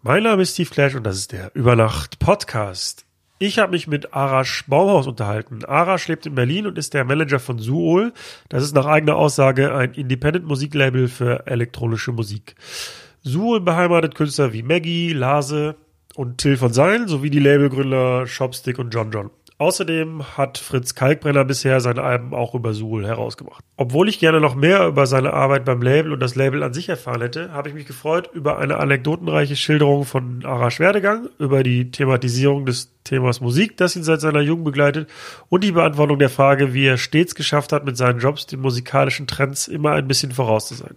Mein Name ist Steve Clash und das ist der Übernacht Podcast. Ich habe mich mit Arash Baumhaus unterhalten. Arash lebt in Berlin und ist der Manager von Suol. Das ist nach eigener Aussage ein Independent-Musiklabel für elektronische Musik. Suol beheimatet Künstler wie Maggie, Lase und Till von Seilen sowie die Labelgründer Shopstick und John John. Außerdem hat Fritz Kalkbrenner bisher seine Alben auch über Suhl herausgebracht. Obwohl ich gerne noch mehr über seine Arbeit beim Label und das Label an sich erfahren hätte, habe ich mich gefreut über eine anekdotenreiche Schilderung von Arash Werdegang, über die Thematisierung des Themas Musik, das ihn seit seiner Jugend begleitet und die Beantwortung der Frage, wie er stets geschafft hat, mit seinen Jobs den musikalischen Trends immer ein bisschen voraus zu sein.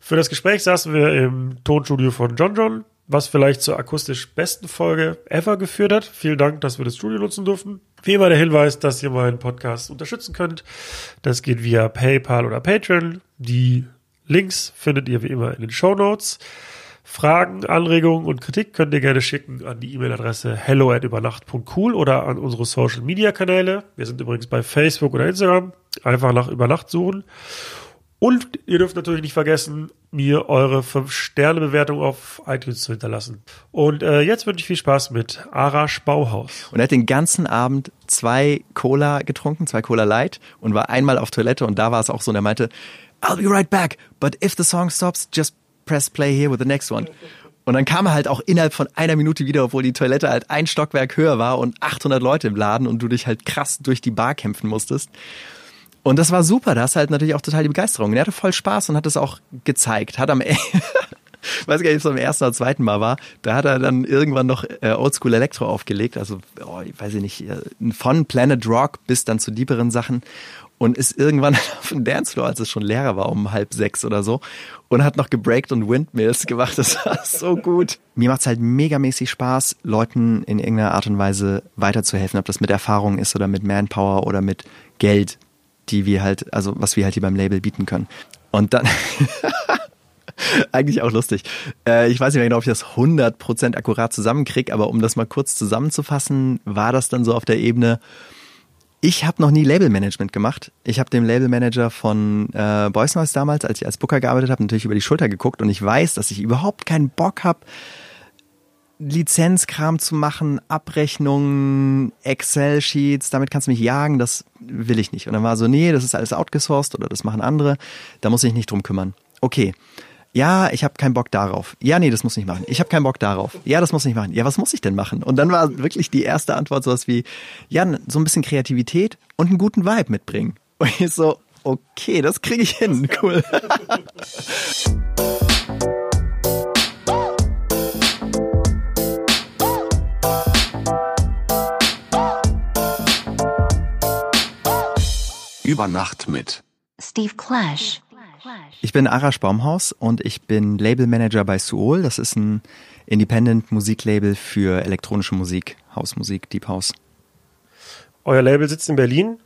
Für das Gespräch saßen wir im Tonstudio von John John, was vielleicht zur akustisch besten Folge ever geführt hat. Vielen Dank, dass wir das Studio nutzen durften. Wie immer der Hinweis, dass ihr meinen Podcast unterstützen könnt. Das geht via PayPal oder Patreon. Die Links findet ihr wie immer in den Show Notes. Fragen, Anregungen und Kritik könnt ihr gerne schicken an die E-Mail-Adresse hello at übernacht.cool oder an unsere Social Media Kanäle. Wir sind übrigens bei Facebook oder Instagram. Einfach nach Übernacht suchen. Und ihr dürft natürlich nicht vergessen, mir eure 5-Sterne-Bewertung auf iTunes zu hinterlassen. Und äh, jetzt wünsche ich viel Spaß mit Arash Bauhaus. Und er hat den ganzen Abend zwei Cola getrunken, zwei Cola Light und war einmal auf Toilette und da war es auch so und er meinte, I'll be right back, but if the song stops, just press play here with the next one. Und dann kam er halt auch innerhalb von einer Minute wieder, obwohl die Toilette halt ein Stockwerk höher war und 800 Leute im Laden und du dich halt krass durch die Bar kämpfen musstest. Und das war super, da hast halt natürlich auch total die Begeisterung. Und er hatte voll Spaß und hat es auch gezeigt. Hat am Ende, weiß gar nicht, ob es am ersten oder zweiten Mal war, da hat er dann irgendwann noch äh, Oldschool Electro aufgelegt, also oh, ich weiß ich nicht, äh, von Planet Rock bis dann zu dieperen Sachen und ist irgendwann auf dem Dancefloor, als es schon leer war, um halb sechs oder so und hat noch gebreakt und Windmills gemacht. Das war so gut. Mir macht es halt megamäßig Spaß, Leuten in irgendeiner Art und Weise weiterzuhelfen, ob das mit Erfahrung ist oder mit Manpower oder mit Geld die wir halt, also was wir halt hier beim Label bieten können. Und dann, eigentlich auch lustig. Äh, ich weiß nicht mehr genau, ob ich das 100% akkurat zusammenkriege, aber um das mal kurz zusammenzufassen, war das dann so auf der Ebene, ich habe noch nie Labelmanagement gemacht. Ich habe dem Labelmanager von äh, Boys Noise damals, als ich als Booker gearbeitet habe, natürlich über die Schulter geguckt und ich weiß, dass ich überhaupt keinen Bock habe, Lizenzkram zu machen, Abrechnungen, Excel-Sheets, damit kannst du mich jagen, das will ich nicht. Und dann war so, nee, das ist alles outgesourced oder das machen andere, da muss ich nicht drum kümmern. Okay. Ja, ich habe keinen Bock darauf. Ja, nee, das muss ich machen. Ich habe keinen Bock darauf. Ja, das muss ich machen. Ja, was muss ich denn machen? Und dann war wirklich die erste Antwort sowas wie, ja, so ein bisschen Kreativität und einen guten Vibe mitbringen. Und ich so, okay, das kriege ich hin. Cool. Über Nacht mit Steve Clash. Ich bin Arash Baumhaus und ich bin Labelmanager bei Suol. Das ist ein Independent Musiklabel für elektronische Musik, Hausmusik, Deep House. Euer Label sitzt in Berlin.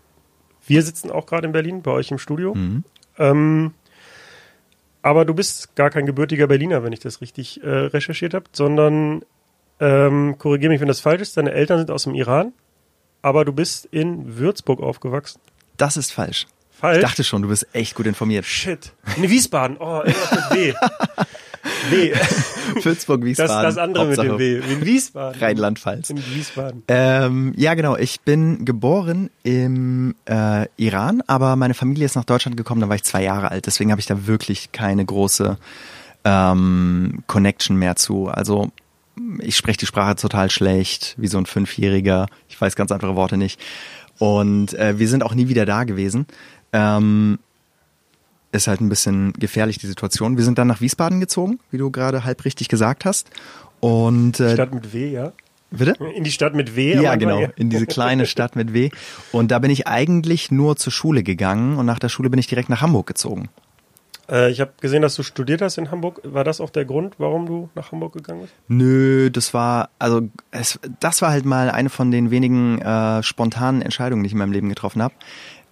Wir sitzen auch gerade in Berlin, bei euch im Studio. Mhm. Ähm, aber du bist gar kein gebürtiger Berliner, wenn ich das richtig äh, recherchiert habe, sondern ähm, korrigiere mich, wenn das falsch ist. Deine Eltern sind aus dem Iran, aber du bist in Würzburg aufgewachsen. Das ist falsch. Falsch? Ich dachte schon, du bist echt gut informiert. Shit. In Wiesbaden. Oh, irgendwas mit W. W. Würzburg, Das, Wiesbaden. das andere Hauptsache mit dem W. In Wiesbaden. Rheinland-Pfalz. In Wiesbaden. Ähm, ja, genau. Ich bin geboren im äh, Iran, aber meine Familie ist nach Deutschland gekommen, da war ich zwei Jahre alt. Deswegen habe ich da wirklich keine große ähm, Connection mehr zu. Also ich spreche die Sprache total schlecht, wie so ein Fünfjähriger. Ich weiß ganz einfache Worte nicht. Und äh, wir sind auch nie wieder da gewesen. Ähm, ist halt ein bisschen gefährlich, die Situation. Wir sind dann nach Wiesbaden gezogen, wie du gerade halb richtig gesagt hast. Und äh, Stadt mit W, ja. bitte? In die Stadt mit W. Ja, genau, ja. in diese kleine Stadt mit W. Und da bin ich eigentlich nur zur Schule gegangen und nach der Schule bin ich direkt nach Hamburg gezogen. Äh, ich habe gesehen, dass du studiert hast in Hamburg. War das auch der Grund, warum du nach Hamburg gegangen bist? Nö, das war, also es, das war halt mal eine von den wenigen äh, spontanen Entscheidungen, die ich in meinem Leben getroffen habe.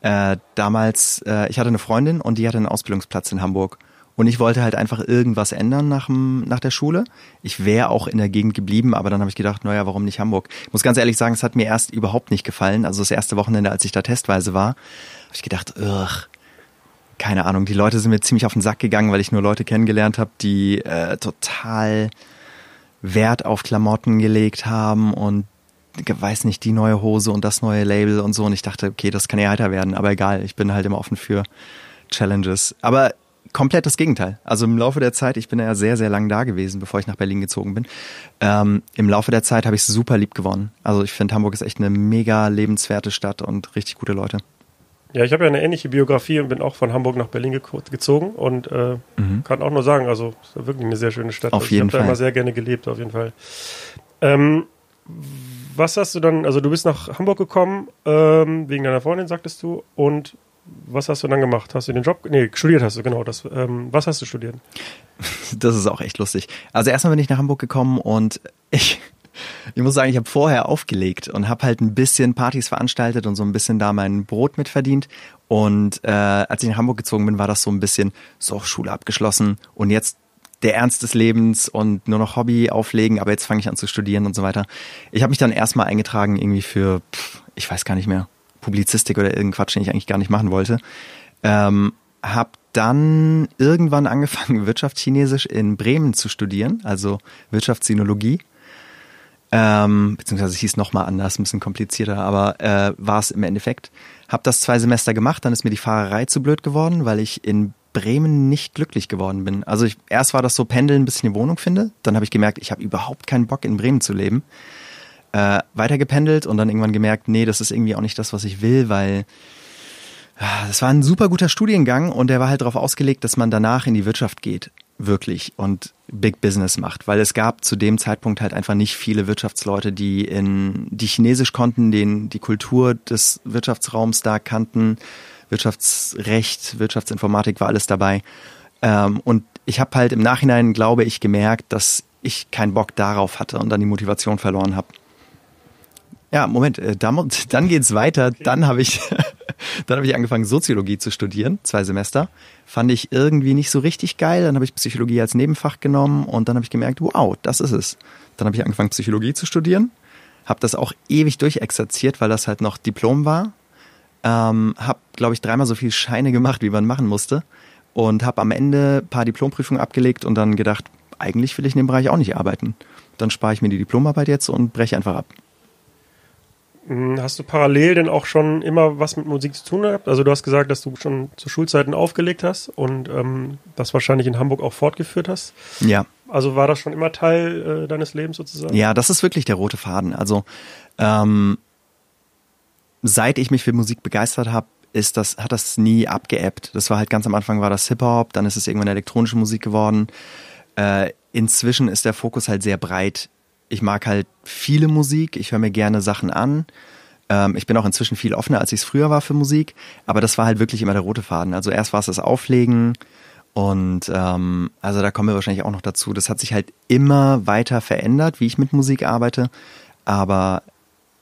Äh, damals, äh, ich hatte eine Freundin und die hatte einen Ausbildungsplatz in Hamburg. Und ich wollte halt einfach irgendwas ändern nach, dem, nach der Schule. Ich wäre auch in der Gegend geblieben, aber dann habe ich gedacht, naja, warum nicht Hamburg? Ich muss ganz ehrlich sagen, es hat mir erst überhaupt nicht gefallen. Also das erste Wochenende, als ich da testweise war, habe ich gedacht, ugh, keine Ahnung, die Leute sind mir ziemlich auf den Sack gegangen, weil ich nur Leute kennengelernt habe, die äh, total Wert auf Klamotten gelegt haben und weiß nicht, die neue Hose und das neue Label und so. Und ich dachte, okay, das kann ja heiter werden, aber egal, ich bin halt immer offen für Challenges. Aber komplett das Gegenteil. Also im Laufe der Zeit, ich bin ja sehr, sehr lang da gewesen, bevor ich nach Berlin gezogen bin. Ähm, Im Laufe der Zeit habe ich super lieb gewonnen. Also ich finde, Hamburg ist echt eine mega lebenswerte Stadt und richtig gute Leute. Ja, ich habe ja eine ähnliche Biografie und bin auch von Hamburg nach Berlin gezogen und äh, mhm. kann auch nur sagen, also es ist wirklich eine sehr schöne Stadt. Auf also, jeden. Ich habe da immer sehr gerne gelebt, auf jeden Fall. Ähm, was hast du dann, also du bist nach Hamburg gekommen, ähm, wegen deiner Freundin, sagtest du, und was hast du dann gemacht? Hast du den Job, nee, studiert hast du, genau. Das, ähm, was hast du studiert? Das ist auch echt lustig. Also erstmal bin ich nach Hamburg gekommen und ich, ich muss sagen, ich habe vorher aufgelegt und habe halt ein bisschen Partys veranstaltet und so ein bisschen da mein Brot mitverdient. Und äh, als ich nach Hamburg gezogen bin, war das so ein bisschen so Schule abgeschlossen und jetzt der Ernst des Lebens und nur noch Hobby auflegen, aber jetzt fange ich an zu studieren und so weiter. Ich habe mich dann erstmal eingetragen irgendwie für, pff, ich weiß gar nicht mehr, Publizistik oder irgendein Quatsch, den ich eigentlich gar nicht machen wollte. Ähm, hab dann irgendwann angefangen, Wirtschaftschinesisch in Bremen zu studieren, also Wirtschaftssinologie. Ähm, beziehungsweise es hieß nochmal anders, ein bisschen komplizierter, aber äh, war es im Endeffekt. Hab das zwei Semester gemacht, dann ist mir die Fahrerei zu blöd geworden, weil ich in Bremen nicht glücklich geworden bin. Also ich, erst war das so Pendeln, bis ich eine Wohnung finde. Dann habe ich gemerkt, ich habe überhaupt keinen Bock in Bremen zu leben äh, weitergependelt und dann irgendwann gemerkt, nee, das ist irgendwie auch nicht das, was ich will, weil ah, das war ein super guter Studiengang und der war halt darauf ausgelegt, dass man danach in die Wirtschaft geht, wirklich und Big Business macht, weil es gab zu dem Zeitpunkt halt einfach nicht viele Wirtschaftsleute, die in die Chinesisch konnten, den die Kultur des Wirtschaftsraums da kannten, Wirtschaftsrecht, Wirtschaftsinformatik war alles dabei. Ähm, und ich habe halt im Nachhinein, glaube ich, gemerkt, dass ich keinen Bock darauf hatte und dann die Motivation verloren habe. Ja, Moment, äh, dann, dann geht's weiter. Okay. Dann habe ich, dann habe ich angefangen, Soziologie zu studieren, zwei Semester. Fand ich irgendwie nicht so richtig geil. Dann habe ich Psychologie als Nebenfach genommen und dann habe ich gemerkt, wow, das ist es. Dann habe ich angefangen, Psychologie zu studieren. Habe das auch ewig durchexerziert, weil das halt noch Diplom war. Ähm, habe, glaube ich, dreimal so viel Scheine gemacht, wie man machen musste. Und habe am Ende ein paar Diplomprüfungen abgelegt und dann gedacht, eigentlich will ich in dem Bereich auch nicht arbeiten. Dann spare ich mir die Diplomarbeit jetzt und breche einfach ab. Hm, hast du parallel denn auch schon immer was mit Musik zu tun gehabt? Also du hast gesagt, dass du schon zu Schulzeiten aufgelegt hast und ähm, das wahrscheinlich in Hamburg auch fortgeführt hast. Ja. Also war das schon immer Teil äh, deines Lebens sozusagen? Ja, das ist wirklich der rote Faden. Also ähm, seit ich mich für Musik begeistert habe, ist das, hat das nie abgeebbt. Das war halt ganz am Anfang war das Hip-Hop, dann ist es irgendwann elektronische Musik geworden. Äh, inzwischen ist der Fokus halt sehr breit ich mag halt viele Musik, ich höre mir gerne Sachen an. Ähm, ich bin auch inzwischen viel offener, als ich es früher war für Musik, aber das war halt wirklich immer der rote Faden. Also erst war es das Auflegen und ähm, also da kommen wir wahrscheinlich auch noch dazu. Das hat sich halt immer weiter verändert, wie ich mit Musik arbeite, aber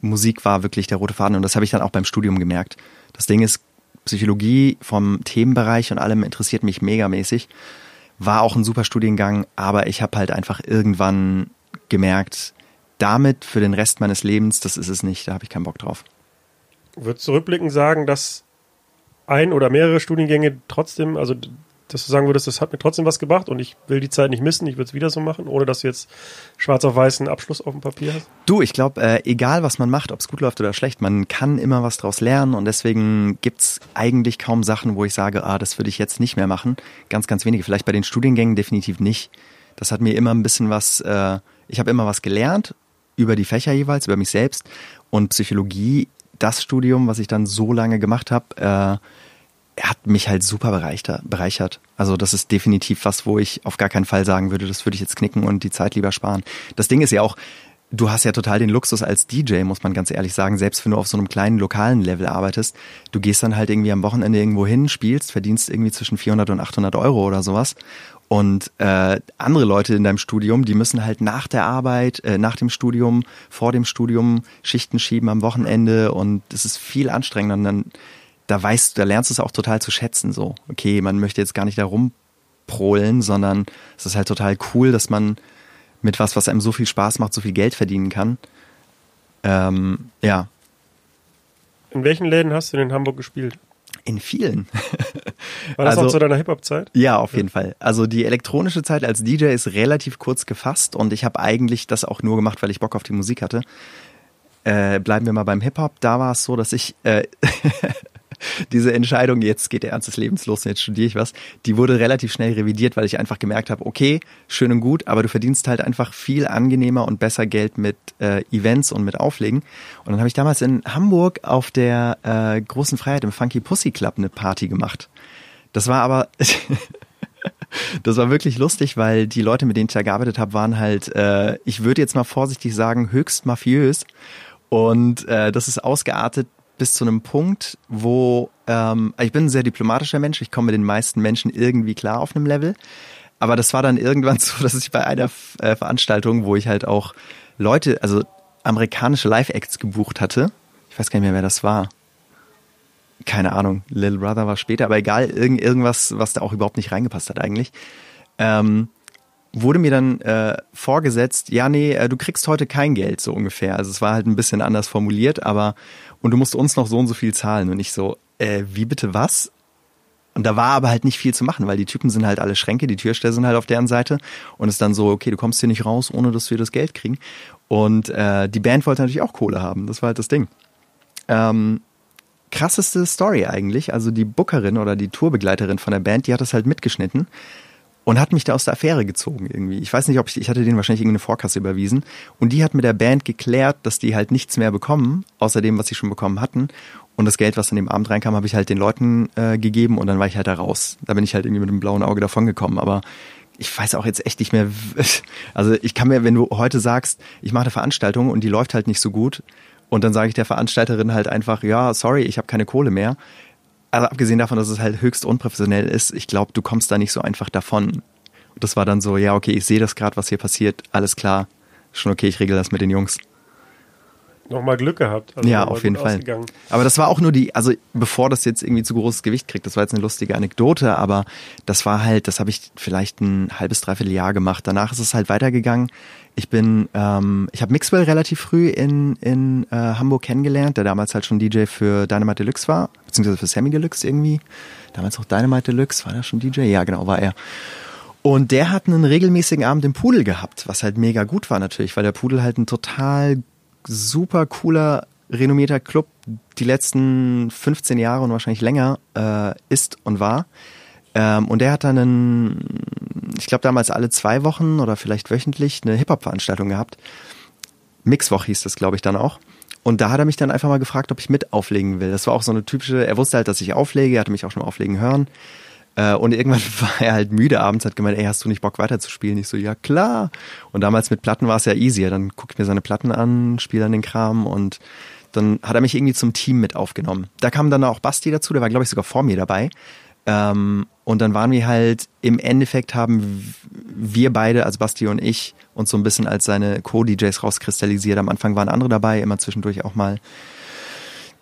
Musik war wirklich der rote Faden und das habe ich dann auch beim Studium gemerkt. Das Ding ist, Psychologie vom Themenbereich und allem interessiert mich megamäßig. War auch ein super Studiengang, aber ich habe halt einfach irgendwann gemerkt, damit für den Rest meines Lebens, das ist es nicht, da habe ich keinen Bock drauf. Würdest du rückblickend sagen, dass ein oder mehrere Studiengänge trotzdem, also dass du sagen würdest, das hat mir trotzdem was gebracht und ich will die Zeit nicht missen, ich würde es wieder so machen, ohne dass du jetzt schwarz auf weiß einen Abschluss auf dem Papier hast? Du, ich glaube, äh, egal was man macht, ob es gut läuft oder schlecht, man kann immer was draus lernen und deswegen gibt es eigentlich kaum Sachen, wo ich sage, ah, das würde ich jetzt nicht mehr machen. Ganz, ganz wenige. Vielleicht bei den Studiengängen definitiv nicht. Das hat mir immer ein bisschen was äh, ich habe immer was gelernt über die Fächer jeweils, über mich selbst und Psychologie, das Studium, was ich dann so lange gemacht habe, äh, hat mich halt super bereichert. Also das ist definitiv was, wo ich auf gar keinen Fall sagen würde, das würde ich jetzt knicken und die Zeit lieber sparen. Das Ding ist ja auch, du hast ja total den Luxus als DJ, muss man ganz ehrlich sagen, selbst wenn du auf so einem kleinen lokalen Level arbeitest. Du gehst dann halt irgendwie am Wochenende irgendwo hin, spielst, verdienst irgendwie zwischen 400 und 800 Euro oder sowas und äh, andere Leute in deinem Studium, die müssen halt nach der Arbeit, äh, nach dem Studium, vor dem Studium Schichten schieben am Wochenende und es ist viel anstrengender. Und dann, da weißt du, da lernst du es auch total zu schätzen. So, okay, man möchte jetzt gar nicht da rumprohlen, sondern es ist halt total cool, dass man mit was, was einem so viel Spaß macht, so viel Geld verdienen kann. Ähm, ja. In welchen Läden hast du denn in Hamburg gespielt? In vielen. War das Also- auch zu deiner Hip-Hop-Zeit? Ja, auf jeden Fall. Also die elektronische Zeit als DJ ist relativ kurz gefasst und ich habe eigentlich das auch nur gemacht, weil ich Bock auf die Musik hatte. Äh, bleiben wir mal beim Hip-Hop. Da war es so, dass ich äh, diese Entscheidung, jetzt geht der Ernst des Lebens los und jetzt studiere ich was, die wurde relativ schnell revidiert, weil ich einfach gemerkt habe, okay, schön und gut, aber du verdienst halt einfach viel angenehmer und besser Geld mit äh, Events und mit Auflegen. Und dann habe ich damals in Hamburg auf der äh, großen Freiheit im Funky Pussy Club eine Party gemacht. Das war aber Das war wirklich lustig, weil die Leute, mit denen ich da gearbeitet habe, waren halt, äh, ich würde jetzt mal vorsichtig sagen, höchst mafiös. Und äh, das ist ausgeartet bis zu einem Punkt, wo ähm, ich bin ein sehr diplomatischer Mensch, ich komme mit den meisten Menschen irgendwie klar auf einem Level. Aber das war dann irgendwann so, dass ich bei einer äh, Veranstaltung, wo ich halt auch Leute, also amerikanische Live-Acts gebucht hatte, ich weiß gar nicht mehr, wer das war. Keine Ahnung, Little Brother war später, aber egal, irgend, irgendwas, was da auch überhaupt nicht reingepasst hat eigentlich, ähm, wurde mir dann äh, vorgesetzt, ja, nee, äh, du kriegst heute kein Geld, so ungefähr. Also es war halt ein bisschen anders formuliert, aber und du musst uns noch so und so viel zahlen. Und ich so, äh, wie bitte was? Und da war aber halt nicht viel zu machen, weil die Typen sind halt alle Schränke, die Türsteher sind halt auf deren Seite und es dann so, okay, du kommst hier nicht raus, ohne dass wir das Geld kriegen. Und äh, die Band wollte natürlich auch Kohle haben, das war halt das Ding. Ähm, krasseste Story eigentlich. Also die Bookerin oder die Tourbegleiterin von der Band, die hat das halt mitgeschnitten und hat mich da aus der Affäre gezogen irgendwie. Ich weiß nicht, ob ich, ich hatte denen wahrscheinlich irgendeine Vorkasse überwiesen und die hat mit der Band geklärt, dass die halt nichts mehr bekommen, außer dem, was sie schon bekommen hatten. Und das Geld, was an dem Abend reinkam, habe ich halt den Leuten äh, gegeben und dann war ich halt da raus. Da bin ich halt irgendwie mit einem blauen Auge davongekommen. Aber ich weiß auch jetzt echt nicht mehr. Also ich kann mir, wenn du heute sagst, ich mache eine Veranstaltung und die läuft halt nicht so gut, und dann sage ich der Veranstalterin halt einfach, ja, sorry, ich habe keine Kohle mehr. Aber abgesehen davon, dass es halt höchst unprofessionell ist, ich glaube, du kommst da nicht so einfach davon. Und das war dann so, ja, okay, ich sehe das gerade, was hier passiert, alles klar, schon okay, ich regel das mit den Jungs. Nochmal Glück gehabt. Also ja, auf jeden Fall. Aber das war auch nur die, also bevor das jetzt irgendwie zu großes Gewicht kriegt, das war jetzt eine lustige Anekdote, aber das war halt, das habe ich vielleicht ein halbes, dreiviertel Jahr gemacht. Danach ist es halt weitergegangen. Ich bin, ähm, ich habe Mixwell relativ früh in, in äh, Hamburg kennengelernt, der damals halt schon DJ für Dynamite Deluxe war, beziehungsweise für Sammy Deluxe irgendwie. Damals auch Dynamite Deluxe, war der schon DJ? Ja, genau, war er. Und der hat einen regelmäßigen Abend im Pudel gehabt, was halt mega gut war natürlich, weil der Pudel halt ein total super cooler, renommierter Club die letzten 15 Jahre und wahrscheinlich länger äh, ist und war. Ähm, und der hat dann, einen, ich glaube damals alle zwei Wochen oder vielleicht wöchentlich eine Hip-Hop-Veranstaltung gehabt. Mixwoch hieß das, glaube ich, dann auch. Und da hat er mich dann einfach mal gefragt, ob ich mit auflegen will. Das war auch so eine typische, er wusste halt, dass ich auflege, er hatte mich auch schon auflegen hören. Äh, Und irgendwann war er halt müde abends, hat gemeint, ey, hast du nicht Bock weiterzuspielen? Ich so, ja klar. Und damals mit Platten war es ja easier. Dann gucke ich mir seine Platten an, spiele dann den Kram und dann hat er mich irgendwie zum Team mit aufgenommen. Da kam dann auch Basti dazu, der war, glaube ich, sogar vor mir dabei. Ähm, und dann waren wir halt, im Endeffekt haben wir beide, also Basti und ich, uns so ein bisschen als seine Co-DJs rauskristallisiert. Am Anfang waren andere dabei, immer zwischendurch auch mal.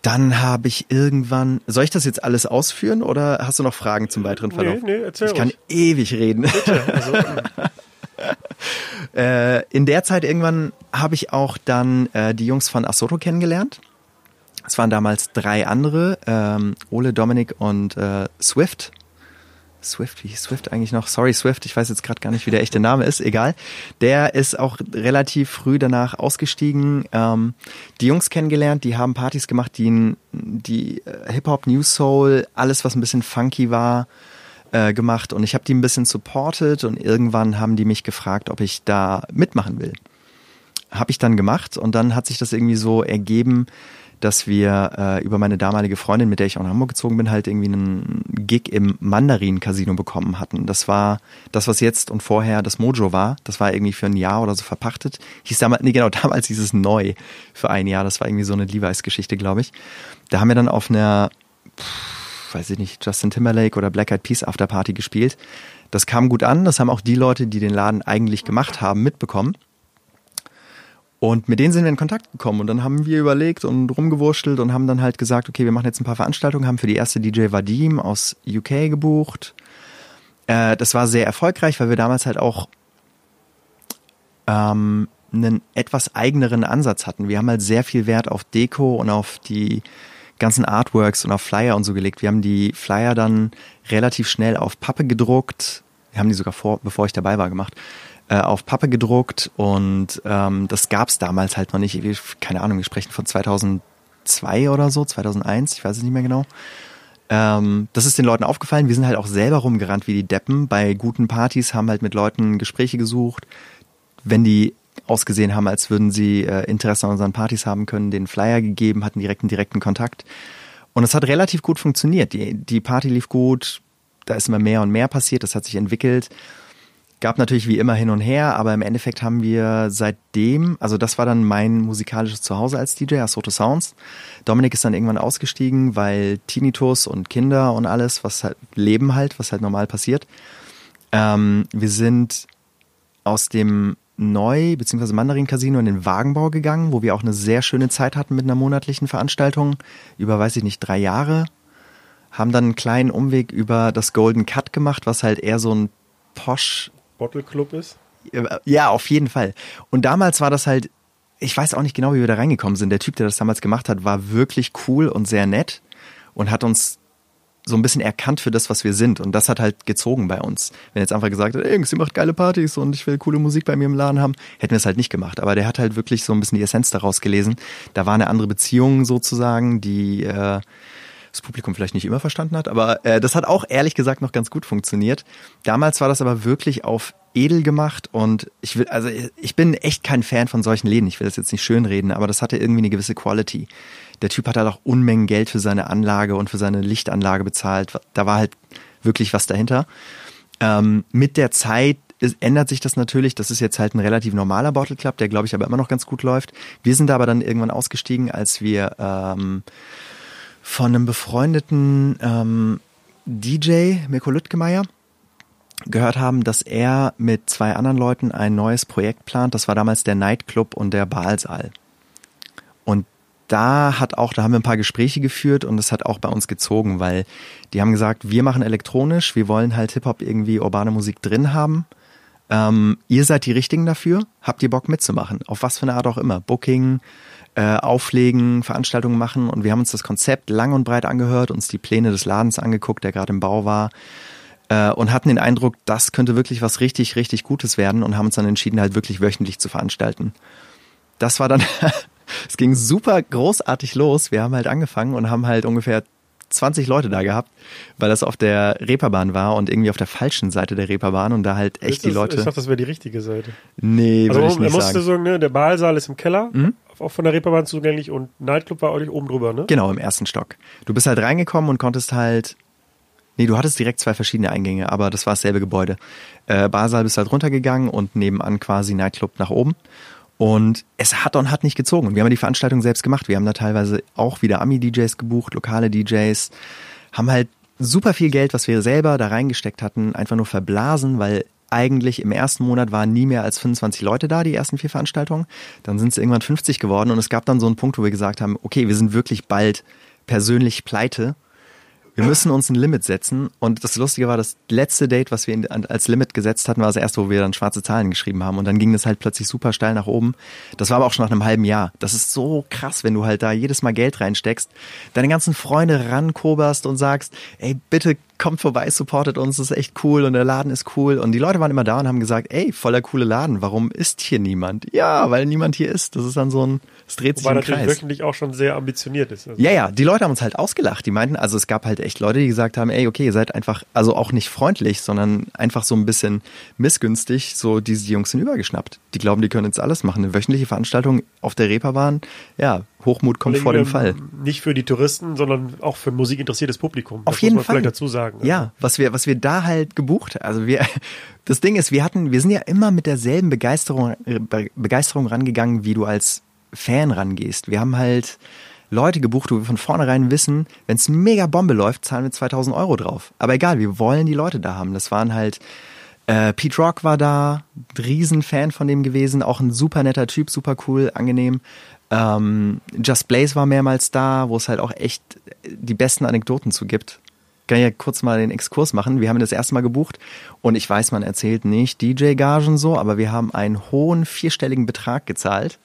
Dann habe ich irgendwann, soll ich das jetzt alles ausführen oder hast du noch Fragen zum weiteren Verlauf? Nee, nee, erzähl ich kann ruhig. ewig reden. Also, Äh, in der Zeit irgendwann habe ich auch dann äh, die Jungs von Asoto kennengelernt. Es waren damals drei andere, ähm, Ole, Dominik und äh, Swift. Swift, wie hieß Swift eigentlich noch? Sorry, Swift, ich weiß jetzt gerade gar nicht, wie der echte Name ist, egal. Der ist auch relativ früh danach ausgestiegen, ähm, die Jungs kennengelernt, die haben Partys gemacht, die, die äh, Hip-Hop, New Soul, alles, was ein bisschen funky war, äh, gemacht und ich habe die ein bisschen supported und irgendwann haben die mich gefragt, ob ich da mitmachen will. Habe ich dann gemacht und dann hat sich das irgendwie so ergeben, dass wir äh, über meine damalige Freundin, mit der ich auch nach Hamburg gezogen bin, halt irgendwie einen Gig im Mandarin-Casino bekommen hatten. Das war das, was jetzt und vorher das Mojo war. Das war irgendwie für ein Jahr oder so verpachtet. Hieß damals, nee, genau, damals hieß es neu für ein Jahr. Das war irgendwie so eine Levi's-Geschichte, glaube ich. Da haben wir dann auf einer, pff, weiß ich nicht, Justin Timberlake oder Black Eyed Peas Afterparty gespielt. Das kam gut an. Das haben auch die Leute, die den Laden eigentlich gemacht haben, mitbekommen. Und mit denen sind wir in Kontakt gekommen und dann haben wir überlegt und rumgewurschtelt und haben dann halt gesagt, okay, wir machen jetzt ein paar Veranstaltungen, haben für die erste DJ Vadim aus UK gebucht. Äh, das war sehr erfolgreich, weil wir damals halt auch ähm, einen etwas eigeneren Ansatz hatten. Wir haben halt sehr viel Wert auf Deko und auf die ganzen Artworks und auf Flyer und so gelegt. Wir haben die Flyer dann relativ schnell auf Pappe gedruckt. Wir haben die sogar vor, bevor ich dabei war, gemacht. Äh, auf Pappe gedruckt und ähm, das gab's damals halt noch nicht. Keine Ahnung, wir sprechen von 2002 oder so, 2001, ich weiß es nicht mehr genau. Ähm, das ist den Leuten aufgefallen. Wir sind halt auch selber rumgerannt wie die Deppen. Bei guten Partys haben halt mit Leuten Gespräche gesucht. Wenn die ausgesehen haben, als würden sie äh, Interesse an unseren Partys haben können, den Flyer gegeben, hatten direkt einen direkten Kontakt. Und es hat relativ gut funktioniert. Die, die Party lief gut, da ist immer mehr und mehr passiert, das hat sich entwickelt. Gab natürlich wie immer hin und her, aber im Endeffekt haben wir seitdem, also das war dann mein musikalisches Zuhause als DJ, Asoto Sounds. Dominik ist dann irgendwann ausgestiegen, weil Tinnitus und Kinder und alles, was halt leben halt, was halt normal passiert. Ähm, wir sind aus dem Neu- bzw. Mandarin-Casino in den Wagenbau gegangen, wo wir auch eine sehr schöne Zeit hatten mit einer monatlichen Veranstaltung über, weiß ich nicht, drei Jahre. Haben dann einen kleinen Umweg über das Golden Cut gemacht, was halt eher so ein Posh Bottle Club ist. Ja, auf jeden Fall. Und damals war das halt, ich weiß auch nicht genau, wie wir da reingekommen sind. Der Typ, der das damals gemacht hat, war wirklich cool und sehr nett und hat uns so ein bisschen erkannt für das, was wir sind. Und das hat halt gezogen bei uns. Wenn jetzt einfach gesagt hat, ey, ihr macht geile Partys und ich will coole Musik bei mir im Laden haben, hätten wir es halt nicht gemacht. Aber der hat halt wirklich so ein bisschen die Essenz daraus gelesen. Da war eine andere Beziehung sozusagen, die äh, das Publikum vielleicht nicht immer verstanden hat, aber äh, das hat auch ehrlich gesagt noch ganz gut funktioniert. Damals war das aber wirklich auf edel gemacht und ich will, also ich bin echt kein Fan von solchen Läden. Ich will das jetzt nicht schönreden, aber das hatte irgendwie eine gewisse Quality. Der Typ hat halt auch Unmengen Geld für seine Anlage und für seine Lichtanlage bezahlt. Da war halt wirklich was dahinter. Ähm, mit der Zeit ist, ändert sich das natürlich. Das ist jetzt halt ein relativ normaler Bottle Club, der glaube ich aber immer noch ganz gut läuft. Wir sind aber dann irgendwann ausgestiegen, als wir ähm, von einem befreundeten ähm, DJ, Mirko Lüttgemeier, gehört haben, dass er mit zwei anderen Leuten ein neues Projekt plant. Das war damals der Nightclub und der Baalsaal. Und da hat auch, da haben wir ein paar Gespräche geführt und das hat auch bei uns gezogen, weil die haben gesagt, wir machen elektronisch, wir wollen halt Hip-Hop irgendwie urbane Musik drin haben. Ähm, ihr seid die Richtigen dafür, habt ihr Bock mitzumachen? Auf was für eine Art auch immer. Booking, äh, auflegen, Veranstaltungen machen und wir haben uns das Konzept lang und breit angehört, uns die Pläne des Ladens angeguckt, der gerade im Bau war äh, und hatten den Eindruck, das könnte wirklich was richtig, richtig Gutes werden und haben uns dann entschieden, halt wirklich wöchentlich zu veranstalten. Das war dann, es ging super großartig los. Wir haben halt angefangen und haben halt ungefähr 20 Leute da gehabt, weil das auf der Reeperbahn war und irgendwie auf der falschen Seite der Reeperbahn und da halt echt das, die Leute. Ich dachte, das wäre die richtige Seite. Nee, also, würde ich nicht musste sagen. sagen, ne, der Baalsaal ist im Keller, Mhm. Auch von der Reeperbahn zugänglich und Nightclub war nicht oben drüber, ne? Genau, im ersten Stock. Du bist halt reingekommen und konntest halt. Nee, du hattest direkt zwei verschiedene Eingänge, aber das war dasselbe Gebäude. Äh, Basal bist halt runtergegangen und nebenan quasi Nightclub nach oben. Und es hat und hat nicht gezogen. Und wir haben die Veranstaltung selbst gemacht. Wir haben da teilweise auch wieder Ami-DJs gebucht, lokale DJs, haben halt super viel Geld, was wir selber da reingesteckt hatten, einfach nur verblasen, weil eigentlich im ersten Monat waren nie mehr als 25 Leute da, die ersten vier Veranstaltungen. Dann sind es irgendwann 50 geworden und es gab dann so einen Punkt, wo wir gesagt haben, okay, wir sind wirklich bald persönlich pleite. Wir müssen uns ein Limit setzen. Und das Lustige war, das letzte Date, was wir als Limit gesetzt hatten, war das erste, wo wir dann schwarze Zahlen geschrieben haben. Und dann ging das halt plötzlich super steil nach oben. Das war aber auch schon nach einem halben Jahr. Das ist so krass, wenn du halt da jedes Mal Geld reinsteckst, deine ganzen Freunde rankoberst und sagst, ey, bitte kommt vorbei, supportet uns, das ist echt cool und der Laden ist cool. Und die Leute waren immer da und haben gesagt, ey, voller coole Laden, warum ist hier niemand? Ja, weil niemand hier ist. Das ist dann so ein, es dreht sich Wobei im natürlich Kreis. wöchentlich auch schon sehr ambitioniert ist. Also Ja, ja, die Leute haben uns halt ausgelacht. Die meinten, also es gab halt echt Leute, die gesagt haben, ey, okay, ihr seid einfach, also auch nicht freundlich, sondern einfach so ein bisschen missgünstig, so diese Jungs sind übergeschnappt. Die glauben, die können jetzt alles machen. Eine wöchentliche Veranstaltung auf der Reeperbahn, ja, Hochmut kommt vor dem Fall. Nicht für die Touristen, sondern auch für ein musikinteressiertes Publikum. Auf das jeden muss man Fall. vielleicht dazu sagen. Ja, was wir, was wir da halt gebucht, also wir, das Ding ist, wir hatten, wir sind ja immer mit derselben Begeisterung, Be- Begeisterung rangegangen, wie du als Fan rangehst. Wir haben halt Leute gebucht, wo wir von vornherein wissen, wenn es mega Bombe läuft, zahlen wir 2000 Euro drauf. Aber egal, wir wollen die Leute da haben. Das waren halt, äh, Pete Rock war da, Riesenfan von dem gewesen, auch ein super netter Typ, super cool, angenehm. Ähm, Just Blaze war mehrmals da, wo es halt auch echt die besten Anekdoten zu gibt. Kann ich ja kurz mal den Exkurs machen. Wir haben das erste Mal gebucht und ich weiß, man erzählt nicht DJ-Gagen so, aber wir haben einen hohen vierstelligen Betrag gezahlt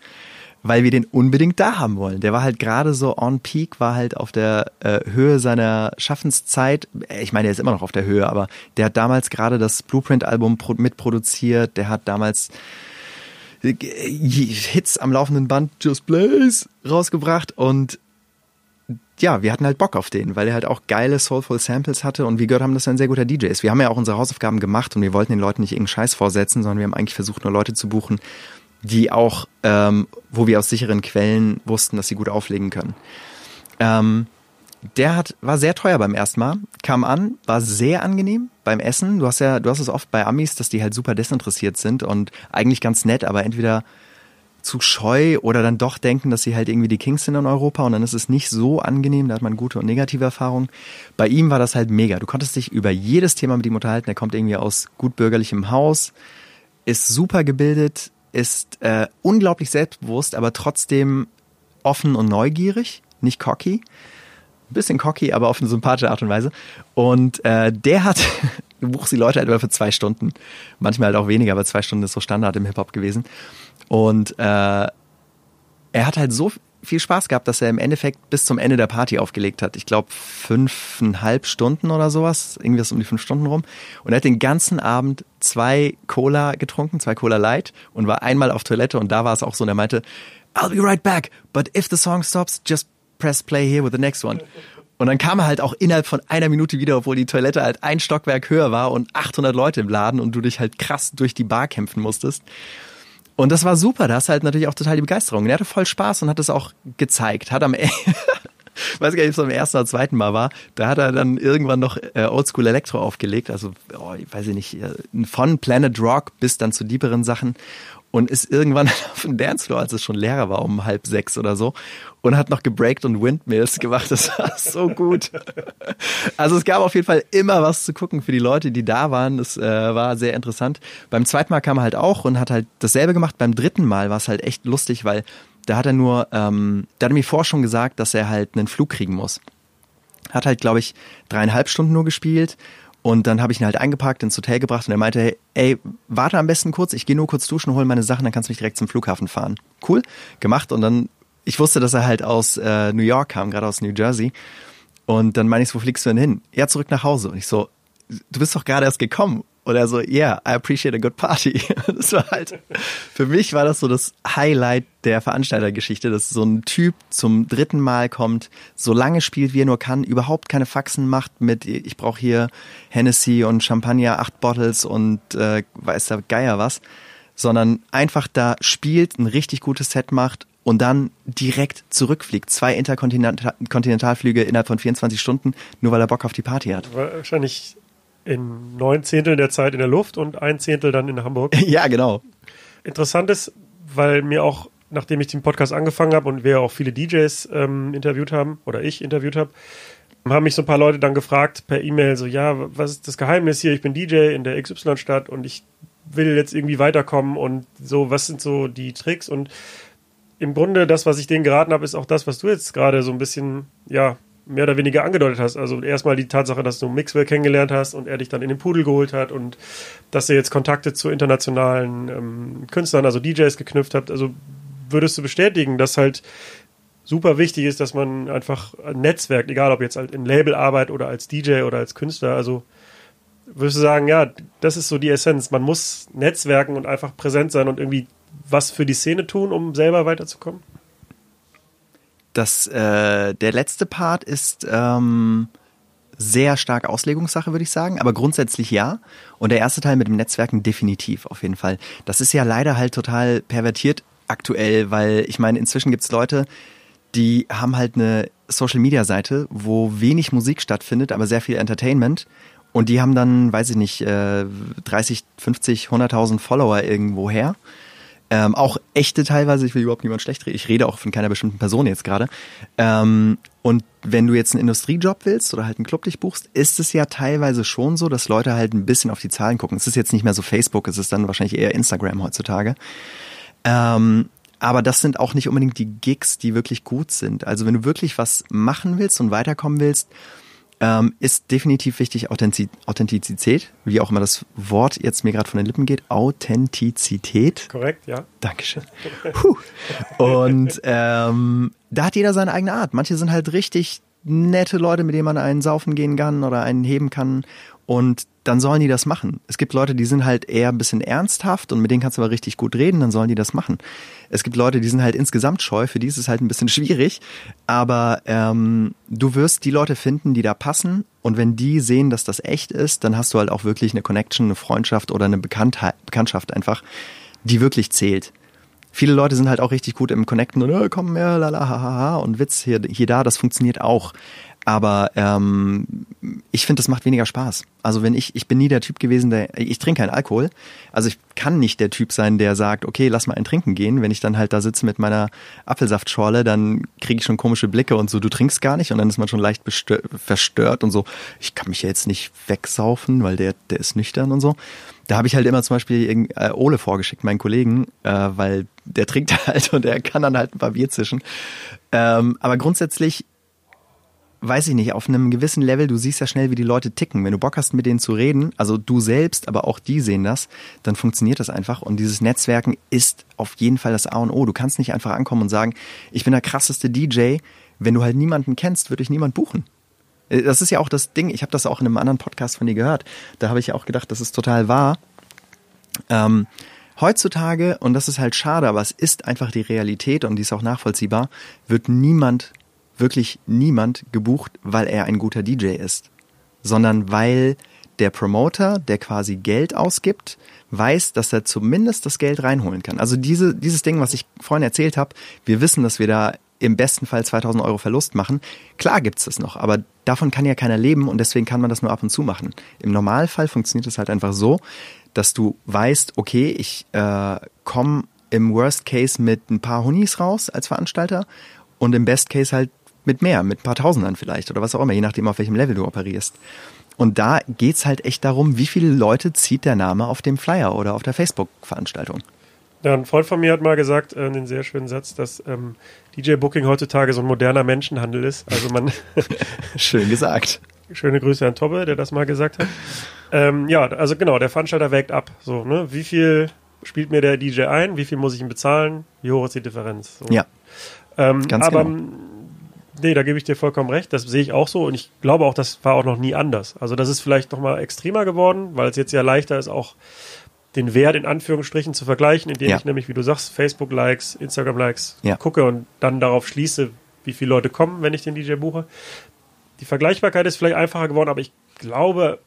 weil wir den unbedingt da haben wollen. Der war halt gerade so on peak, war halt auf der äh, Höhe seiner Schaffenszeit. Äh, ich meine, er ist immer noch auf der Höhe, aber der hat damals gerade das Blueprint-Album mitproduziert. Der hat damals äh, Hits am laufenden Band Just Blaze rausgebracht und ja, wir hatten halt Bock auf den, weil er halt auch geile Soulful Samples hatte und wir gehört haben, dass er ein sehr guter DJ ist. Wir haben ja auch unsere Hausaufgaben gemacht und wir wollten den Leuten nicht irgendeinen Scheiß vorsetzen, sondern wir haben eigentlich versucht, nur Leute zu buchen, die auch, ähm, wo wir aus sicheren Quellen wussten, dass sie gut auflegen können. Ähm, der hat, war sehr teuer beim ersten Mal, kam an, war sehr angenehm beim Essen. Du hast ja, du hast es oft bei Amis, dass die halt super desinteressiert sind und eigentlich ganz nett, aber entweder zu scheu oder dann doch denken, dass sie halt irgendwie die Kings sind in Europa und dann ist es nicht so angenehm, da hat man gute und negative Erfahrungen. Bei ihm war das halt mega. Du konntest dich über jedes Thema mit ihm unterhalten. Er kommt irgendwie aus gut bürgerlichem Haus, ist super gebildet, ist äh, unglaublich selbstbewusst, aber trotzdem offen und neugierig, nicht cocky. Ein bisschen cocky, aber auf eine sympathische Art und Weise. Und äh, der hat, du buchst die Leute halt immer für zwei Stunden. Manchmal halt auch weniger, aber zwei Stunden ist so Standard im Hip-Hop gewesen. Und äh, er hat halt so viel Spaß gehabt, dass er im Endeffekt bis zum Ende der Party aufgelegt hat. Ich glaube fünfeinhalb Stunden oder sowas, irgendwie was um die fünf Stunden rum. Und er hat den ganzen Abend zwei Cola getrunken, zwei Cola Light und war einmal auf Toilette und da war es auch so und er meinte, I'll be right back, but if the song stops, just press play here with the next one. Und dann kam er halt auch innerhalb von einer Minute wieder, obwohl die Toilette halt ein Stockwerk höher war und 800 Leute im Laden und du dich halt krass durch die Bar kämpfen musstest. Und das war super, da hast halt natürlich auch total die Begeisterung. Und er hatte voll Spaß und hat es auch gezeigt. Hat am Ende, weiß gar nicht, ob es am ersten oder zweiten Mal war, da hat er dann irgendwann noch äh, Oldschool Electro aufgelegt, also oh, ich weiß ich nicht, äh, von Planet Rock bis dann zu dieperen Sachen und ist irgendwann auf dem Dancefloor, als es schon leerer war, um halb sechs oder so und hat noch gebreakt und Windmills gemacht. Das war so gut. Also es gab auf jeden Fall immer was zu gucken für die Leute, die da waren. Es äh, war sehr interessant. Beim zweiten Mal kam er halt auch und hat halt dasselbe gemacht. Beim dritten Mal war es halt echt lustig, weil da hat er nur, ähm, da hat er mir vorher schon gesagt, dass er halt einen Flug kriegen muss. Hat halt, glaube ich, dreieinhalb Stunden nur gespielt und dann habe ich ihn halt eingepackt, ins Hotel gebracht und er meinte, hey, ey, warte am besten kurz, ich gehe nur kurz duschen, hole meine Sachen, dann kannst du mich direkt zum Flughafen fahren. Cool, gemacht und dann, ich wusste, dass er halt aus äh, New York kam, gerade aus New Jersey. Und dann meine ich wo fliegst du denn hin? Ja, zurück nach Hause. Und ich so, du bist doch gerade erst gekommen. Und er so, yeah, I appreciate a good party. Das war halt, für mich war das so das Highlight der Veranstaltergeschichte, dass so ein Typ zum dritten Mal kommt, so lange spielt, wie er nur kann, überhaupt keine Faxen macht mit, ich brauche hier Hennessy und Champagner, acht Bottles und äh, weiß der Geier was, sondern einfach da spielt, ein richtig gutes Set macht und dann direkt zurückfliegt. Zwei Interkontinentalflüge innerhalb von 24 Stunden, nur weil er Bock auf die Party hat. Wahrscheinlich in neun Zehntel der Zeit in der Luft und ein Zehntel dann in Hamburg. Ja, genau. Interessant ist, weil mir auch, nachdem ich den Podcast angefangen habe und wir auch viele DJs ähm, interviewt haben oder ich interviewt habe, haben mich so ein paar Leute dann gefragt per E-Mail so, ja, was ist das Geheimnis hier? Ich bin DJ in der XY-Stadt und ich will jetzt irgendwie weiterkommen und so, was sind so die Tricks? Und im Grunde das, was ich denen geraten habe, ist auch das, was du jetzt gerade so ein bisschen, ja, mehr oder weniger angedeutet hast. Also erstmal die Tatsache, dass du Mixwell kennengelernt hast und er dich dann in den Pudel geholt hat und dass ihr jetzt Kontakte zu internationalen ähm, Künstlern, also DJs geknüpft habt. Also würdest du bestätigen, dass halt super wichtig ist, dass man einfach ein Netzwerk, egal ob jetzt halt in Labelarbeit oder als DJ oder als Künstler, also würdest du sagen, ja, das ist so die Essenz. Man muss netzwerken und einfach präsent sein und irgendwie was für die Szene tun, um selber weiterzukommen? Das, äh, der letzte Part ist ähm, sehr stark Auslegungssache, würde ich sagen, aber grundsätzlich ja. Und der erste Teil mit dem Netzwerken definitiv, auf jeden Fall. Das ist ja leider halt total pervertiert aktuell, weil ich meine, inzwischen gibt's Leute, die haben halt eine Social-Media-Seite, wo wenig Musik stattfindet, aber sehr viel Entertainment. Und die haben dann, weiß ich nicht, 30, 50, 100.000 Follower irgendwo her. Ähm, auch echte teilweise, ich will überhaupt niemand schlecht reden, ich rede auch von keiner bestimmten Person jetzt gerade. Ähm, und wenn du jetzt einen Industriejob willst oder halt einen Club dich buchst, ist es ja teilweise schon so, dass Leute halt ein bisschen auf die Zahlen gucken. Es ist jetzt nicht mehr so Facebook, es ist dann wahrscheinlich eher Instagram heutzutage. Ähm, aber das sind auch nicht unbedingt die Gigs, die wirklich gut sind. Also wenn du wirklich was machen willst und weiterkommen willst, ähm, ist definitiv wichtig Authentiz Authentizität, wie auch immer das Wort jetzt mir gerade von den Lippen geht. Authentizität. Korrekt, ja. Dankeschön. Puh. Und ähm, da hat jeder seine eigene Art. Manche sind halt richtig nette Leute, mit denen man einen saufen gehen kann oder einen heben kann. Und dann sollen die das machen. Es gibt Leute, die sind halt eher ein bisschen ernsthaft und mit denen kannst du aber richtig gut reden, dann sollen die das machen. Es gibt Leute, die sind halt insgesamt scheu, für die ist es halt ein bisschen schwierig, aber ähm, du wirst die Leute finden, die da passen und wenn die sehen, dass das echt ist, dann hast du halt auch wirklich eine Connection, eine Freundschaft oder eine Bekanntheit, Bekanntschaft einfach, die wirklich zählt. Viele Leute sind halt auch richtig gut im Connecten und äh, komm mehr, lala, und Witz hier, hier da, das funktioniert auch. Aber ähm, ich finde, das macht weniger Spaß. Also wenn ich, ich bin nie der Typ gewesen, der, ich trinke keinen Alkohol. Also ich kann nicht der Typ sein, der sagt, okay, lass mal ein Trinken gehen. Wenn ich dann halt da sitze mit meiner Apfelsaftschorle, dann kriege ich schon komische Blicke und so, du trinkst gar nicht und dann ist man schon leicht verstört und so, ich kann mich ja jetzt nicht wegsaufen, weil der, der ist nüchtern und so. Da habe ich halt immer zum Beispiel äh, Ole vorgeschickt, meinen Kollegen, äh, weil der trinkt halt und der kann dann halt ein paar Bier zischen. Ähm, aber grundsätzlich weiß ich nicht, auf einem gewissen Level, du siehst ja schnell, wie die Leute ticken. Wenn du Bock hast, mit denen zu reden, also du selbst, aber auch die sehen das, dann funktioniert das einfach. Und dieses Netzwerken ist auf jeden Fall das A und O. Du kannst nicht einfach ankommen und sagen, ich bin der krasseste DJ. Wenn du halt niemanden kennst, würde ich niemand buchen. Äh, das ist ja auch das Ding. Ich habe das auch in einem anderen Podcast von dir gehört. Da habe ich ja auch gedacht, das ist total wahr. Ähm, heutzutage, und das ist halt schade, aber es ist einfach die Realität und die ist auch nachvollziehbar, wird niemand wirklich niemand gebucht, weil er ein guter DJ ist, sondern weil der Promoter, der quasi Geld ausgibt, weiß, dass er zumindest das Geld reinholen kann. Also diese, dieses Ding, was ich vorhin erzählt habe, wir wissen, dass wir da im besten Fall 2000 Euro Verlust machen. Klar gibt's das noch, aber davon kann ja keiner leben und deswegen kann man das nur ab und zu machen. Im Normalfall funktioniert es halt einfach so, dass du weißt, okay, ich äh, komme im Worst Case mit ein paar Hunis raus als Veranstalter und im Best Case halt mit mehr, mit ein paar Tausendern vielleicht oder was auch immer, je nachdem, auf welchem Level du operierst. Und da geht's halt echt darum, wie viele Leute zieht der Name auf dem Flyer oder auf der Facebook-Veranstaltung. Ja, ein Freund von mir hat mal gesagt, äh, einen sehr schönen Satz, dass ähm, DJ-Booking heutzutage so ein moderner Menschenhandel ist. Also man. Schön gesagt. Schöne Grüße an Tobbe, der das mal gesagt hat. Ähm, ja, also genau, der Veranstalter wägt ab. So, ne? Wie viel spielt mir der DJ ein? Wie viel muss ich ihm bezahlen? Wie hoch ist die Differenz? So. Ja. Ähm, Ganz aber genau Nee, da gebe ich dir vollkommen recht. Das sehe ich auch so. Und ich glaube auch, das war auch noch nie anders. Also das ist vielleicht noch mal extremer geworden, weil es jetzt ja leichter ist, auch den Wert in Anführungsstrichen zu vergleichen, indem ja. ich nämlich, wie du sagst, Facebook-Likes, Instagram-Likes ja. gucke und dann darauf schließe, wie viele Leute kommen, wenn ich den DJ buche. Die Vergleichbarkeit ist vielleicht einfacher geworden, aber ich glaube,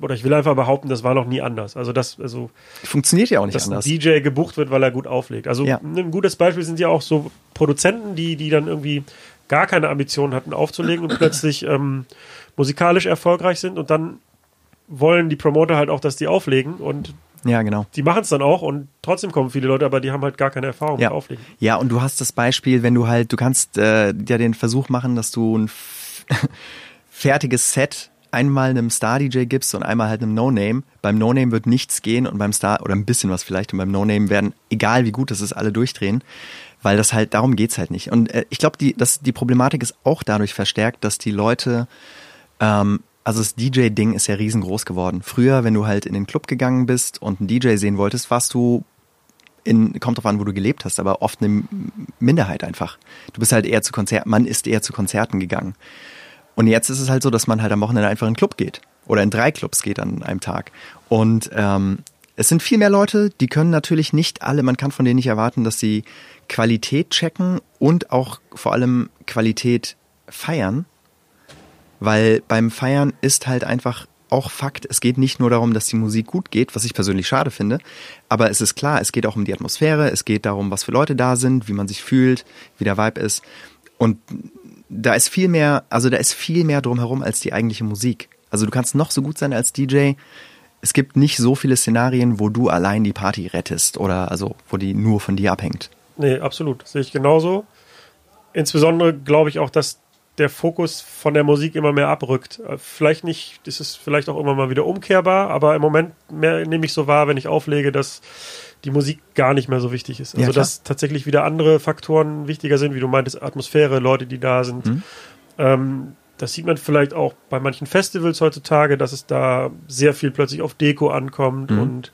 oder ich will einfach behaupten, das war noch nie anders. Also das, also funktioniert ja auch nicht dass anders. Ein DJ gebucht wird, weil er gut auflegt. Also ja. ein gutes Beispiel sind ja auch so Produzenten, die die dann irgendwie gar keine Ambitionen hatten aufzulegen und plötzlich ähm, musikalisch erfolgreich sind und dann wollen die Promoter halt auch, dass die auflegen und ja, genau. Die machen es dann auch und trotzdem kommen viele Leute, aber die haben halt gar keine Erfahrung ja. mit Auflegen. Ja, und du hast das Beispiel, wenn du halt, du kannst äh, ja den Versuch machen, dass du ein fertiges Set einmal einem Star-DJ gibst und einmal halt einem No-Name. Beim No-Name wird nichts gehen und beim Star, oder ein bisschen was vielleicht, und beim No-Name werden, egal wie gut das ist, alle durchdrehen weil das halt, darum geht's halt nicht. Und äh, ich glaube, die, die Problematik ist auch dadurch verstärkt, dass die Leute, ähm, also das DJ-Ding ist ja riesengroß geworden. Früher, wenn du halt in den Club gegangen bist und einen DJ sehen wolltest, warst du in, kommt drauf an, wo du gelebt hast, aber oft eine Minderheit einfach. Du bist halt eher zu Konzerten, man ist eher zu Konzerten gegangen. Und jetzt ist es halt so, dass man halt am Wochenende einfach in einen Club geht. Oder in drei Clubs geht an einem Tag. Und ähm, es sind viel mehr Leute, die können natürlich nicht alle, man kann von denen nicht erwarten, dass sie Qualität checken und auch vor allem Qualität feiern, weil beim Feiern ist halt einfach auch Fakt, es geht nicht nur darum, dass die Musik gut geht, was ich persönlich schade finde, aber es ist klar, es geht auch um die Atmosphäre, es geht darum, was für Leute da sind, wie man sich fühlt, wie der Vibe ist und da ist viel mehr, also da ist viel mehr drumherum als die eigentliche Musik. Also du kannst noch so gut sein als DJ, es gibt nicht so viele Szenarien, wo du allein die Party rettest oder also wo die nur von dir abhängt. Nee, absolut. Sehe ich genauso. Insbesondere glaube ich auch, dass der Fokus von der Musik immer mehr abrückt. Äh, vielleicht nicht, das ist vielleicht auch immer mal wieder umkehrbar, aber im Moment mehr, nehme ich so wahr, wenn ich auflege, dass die Musik gar nicht mehr so wichtig ist. Also ja, dass tatsächlich wieder andere Faktoren wichtiger sind, wie du meintest, Atmosphäre, Leute, die da sind. Mhm. Ähm, das sieht man vielleicht auch bei manchen Festivals heutzutage, dass es da sehr viel plötzlich auf Deko ankommt Mhm. und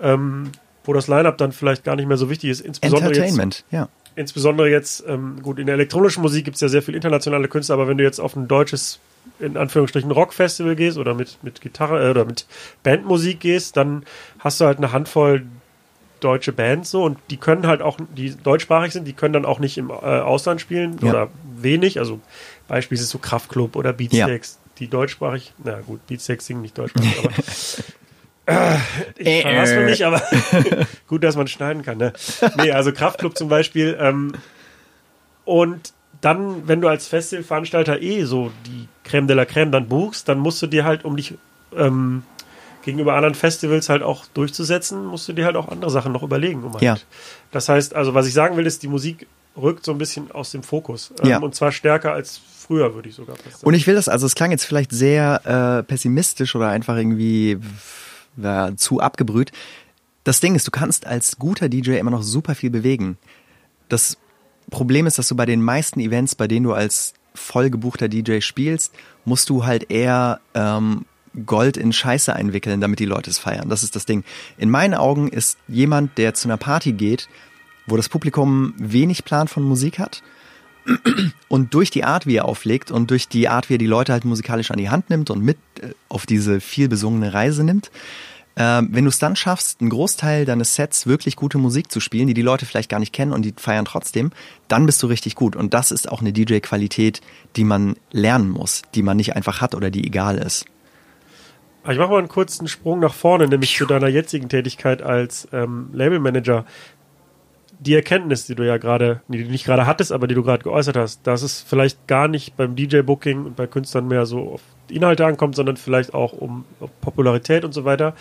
ähm, wo das Line-Up dann vielleicht gar nicht mehr so wichtig ist. Insbesondere jetzt, Entertainment, ja. insbesondere jetzt, ähm, gut, in der elektronischen Musik gibt es ja sehr viel internationale Künstler, aber wenn du jetzt auf ein deutsches, in Anführungsstrichen, Rockfestival gehst oder mit, mit Gitarre äh, oder mit Bandmusik gehst, dann hast du halt eine Handvoll deutsche Bands so und die können halt auch, die deutschsprachig sind, die können dann auch nicht im äh, Ausland spielen Ja. oder wenig. Also Beispiel ist so Kraftklub oder Ja. Beatsteaks, die deutschsprachig, na gut, Beatsteaks singen nicht deutschsprachig, aber äh, ich verhasse mich, aber gut, dass man schneiden kann. Ne? Nee, also Kraftklub zum Beispiel. Ähm, und dann, wenn du als Festivalveranstalter eh so die Creme de la Creme dann buchst, dann musst du dir halt, um dich ähm, gegenüber anderen Festivals halt auch durchzusetzen, musst du dir halt auch andere Sachen noch überlegen. Um halt. Ja. Das heißt, also was ich sagen will, ist, die Musik rückt so ein bisschen aus dem Fokus. Ähm, Ja. Und zwar stärker als früher, würde ich sogar sagen. Und ich will das, also es klang jetzt vielleicht sehr äh, pessimistisch oder einfach irgendwie ja, zu abgebrüht. Das Ding ist, du kannst als guter DJ immer noch super viel bewegen. Das Problem ist, dass du bei den meisten Events, bei denen du als vollgebuchter DJ spielst, musst du halt eher ähm, Gold in Scheiße einwickeln, damit die Leute es feiern. Das ist das Ding. In meinen Augen ist jemand, der zu einer Party geht, wo das Publikum wenig Plan von Musik hat, und durch die Art, wie er auflegt und durch die Art, wie er die Leute halt musikalisch an die Hand nimmt und mit äh, auf diese viel besungene Reise nimmt, ähm, wenn du es dann schaffst, einen Großteil deines Sets wirklich gute Musik zu spielen, die die Leute vielleicht gar nicht kennen und die feiern trotzdem, dann bist du richtig gut. Und das ist auch eine DJ-Qualität, die man lernen muss, die man nicht einfach hat oder die egal ist. Ich mache mal einen kurzen Sprung nach vorne, nämlich zu deiner jetzigen Tätigkeit als ähm, Labelmanager. Die Erkenntnis, die du ja gerade, die du nicht gerade hattest, aber die du gerade geäußert hast, dass es vielleicht gar nicht beim DJ-Booking und bei Künstlern mehr so auf Inhalte ankommt, sondern vielleicht auch um Popularität und so weiter.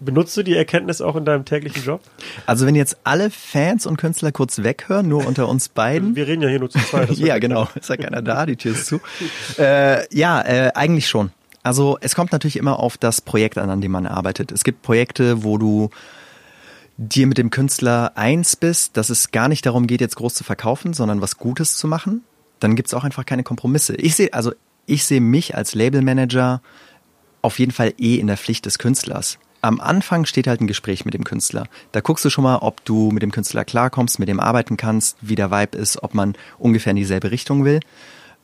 Benutzt du die Erkenntnis auch in deinem täglichen Job? Also wenn jetzt alle Fans und Künstler kurz weghören, nur unter uns beiden. Wir reden ja hier nur zu zweit. ja, genau. Ist ja keiner da, die Tür ist zu. Äh, ja, äh, eigentlich schon. Also es kommt natürlich immer auf das Projekt an, an dem man arbeitet. Es gibt Projekte, wo du dir mit dem Künstler eins bist, dass es gar nicht darum geht, jetzt groß zu verkaufen, sondern was Gutes zu machen. Dann gibt's auch einfach keine Kompromisse. Ich sehe, also ich sehe mich als Labelmanager auf jeden Fall eh in der Pflicht des Künstlers. Am Anfang steht halt ein Gespräch mit dem Künstler. Da guckst du schon mal, ob du mit dem Künstler klarkommst, mit dem arbeiten kannst, wie der Vibe ist, ob man ungefähr in dieselbe Richtung will.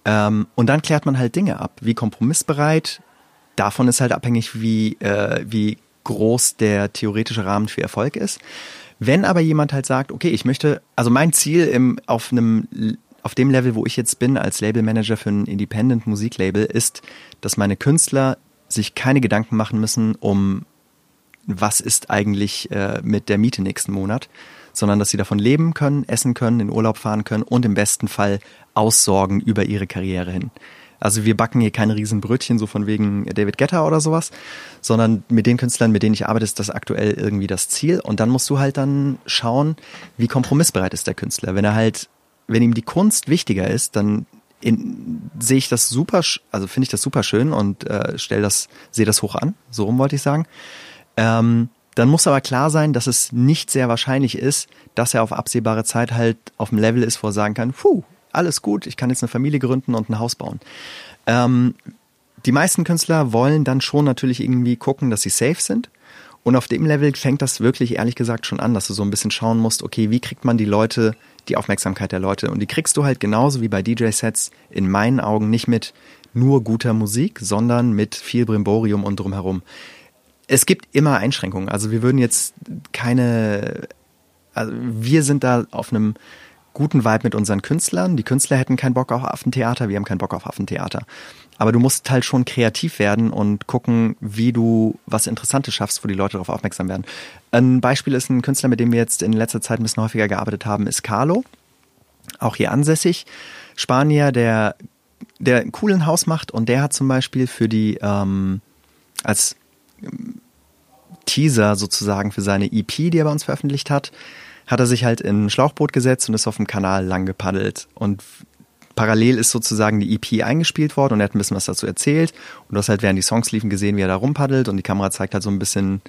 Ähm, und dann klärt man halt Dinge ab, wie kompromissbereit. Davon ist halt abhängig, wie, äh, wie groß der theoretische Rahmen für Erfolg ist. Wenn aber jemand halt sagt, okay, ich möchte, also mein Ziel im, auf einem auf dem Level, wo ich jetzt bin als Labelmanager für ein Independent Musiklabel, ist, dass meine Künstler sich keine Gedanken machen müssen, um was ist eigentlich äh, mit der Miete nächsten Monat, sondern dass sie davon leben können, essen können, in Urlaub fahren können und im besten Fall aussorgen über ihre Karriere hin. Also wir backen hier keine riesen Brötchen, so von wegen David Guetta oder sowas, sondern mit den Künstlern, mit denen ich arbeite, ist das aktuell irgendwie das Ziel. Und dann musst du halt dann schauen, wie kompromissbereit ist der Künstler. Wenn er halt, wenn ihm die Kunst wichtiger ist, dann sehe ich das super, also finde ich das super schön und äh, stell das, sehe das hoch an. So rum wollte ich sagen. Ähm, dann muss aber klar sein, dass es nicht sehr wahrscheinlich ist, dass er auf absehbare Zeit halt auf dem Level ist, wo er sagen kann, puh, alles gut, ich kann jetzt eine Familie gründen und ein Haus bauen. Ähm, die meisten Künstler wollen dann schon natürlich irgendwie gucken, dass sie safe sind. Und auf dem Level fängt das wirklich ehrlich gesagt schon an, dass du so ein bisschen schauen musst, okay, wie kriegt man die Leute, die Aufmerksamkeit der Leute? Und die kriegst du halt genauso wie bei DJ-Sets in meinen Augen nicht mit nur guter Musik, sondern mit viel Brimborium und drumherum. Es gibt immer Einschränkungen. Also wir würden jetzt keine, also wir sind da auf einem guten Vibe mit unseren Künstlern. Die Künstler hätten keinen Bock auf Affentheater, wir haben keinen Bock auf Affentheater. Aber du musst halt schon kreativ werden und gucken, wie du was Interessantes schaffst, wo die Leute darauf aufmerksam werden. Ein Beispiel ist ein Künstler, mit dem wir jetzt in letzter Zeit ein bisschen häufiger gearbeitet haben, ist Carlo. Auch hier ansässig. Spanier, der, der einen coolen Haus macht und der hat zum Beispiel für die, ähm, als Teaser sozusagen für seine EP, die er bei uns veröffentlicht hat, hat er sich halt in ein Schlauchboot gesetzt und ist auf dem Kanal lang gepaddelt. Und parallel ist sozusagen die EP eingespielt worden und er hat ein bisschen was dazu erzählt. Und du hast halt während die Songs liefen gesehen, wie er da rumpaddelt und die Kamera zeigt halt so ein bisschen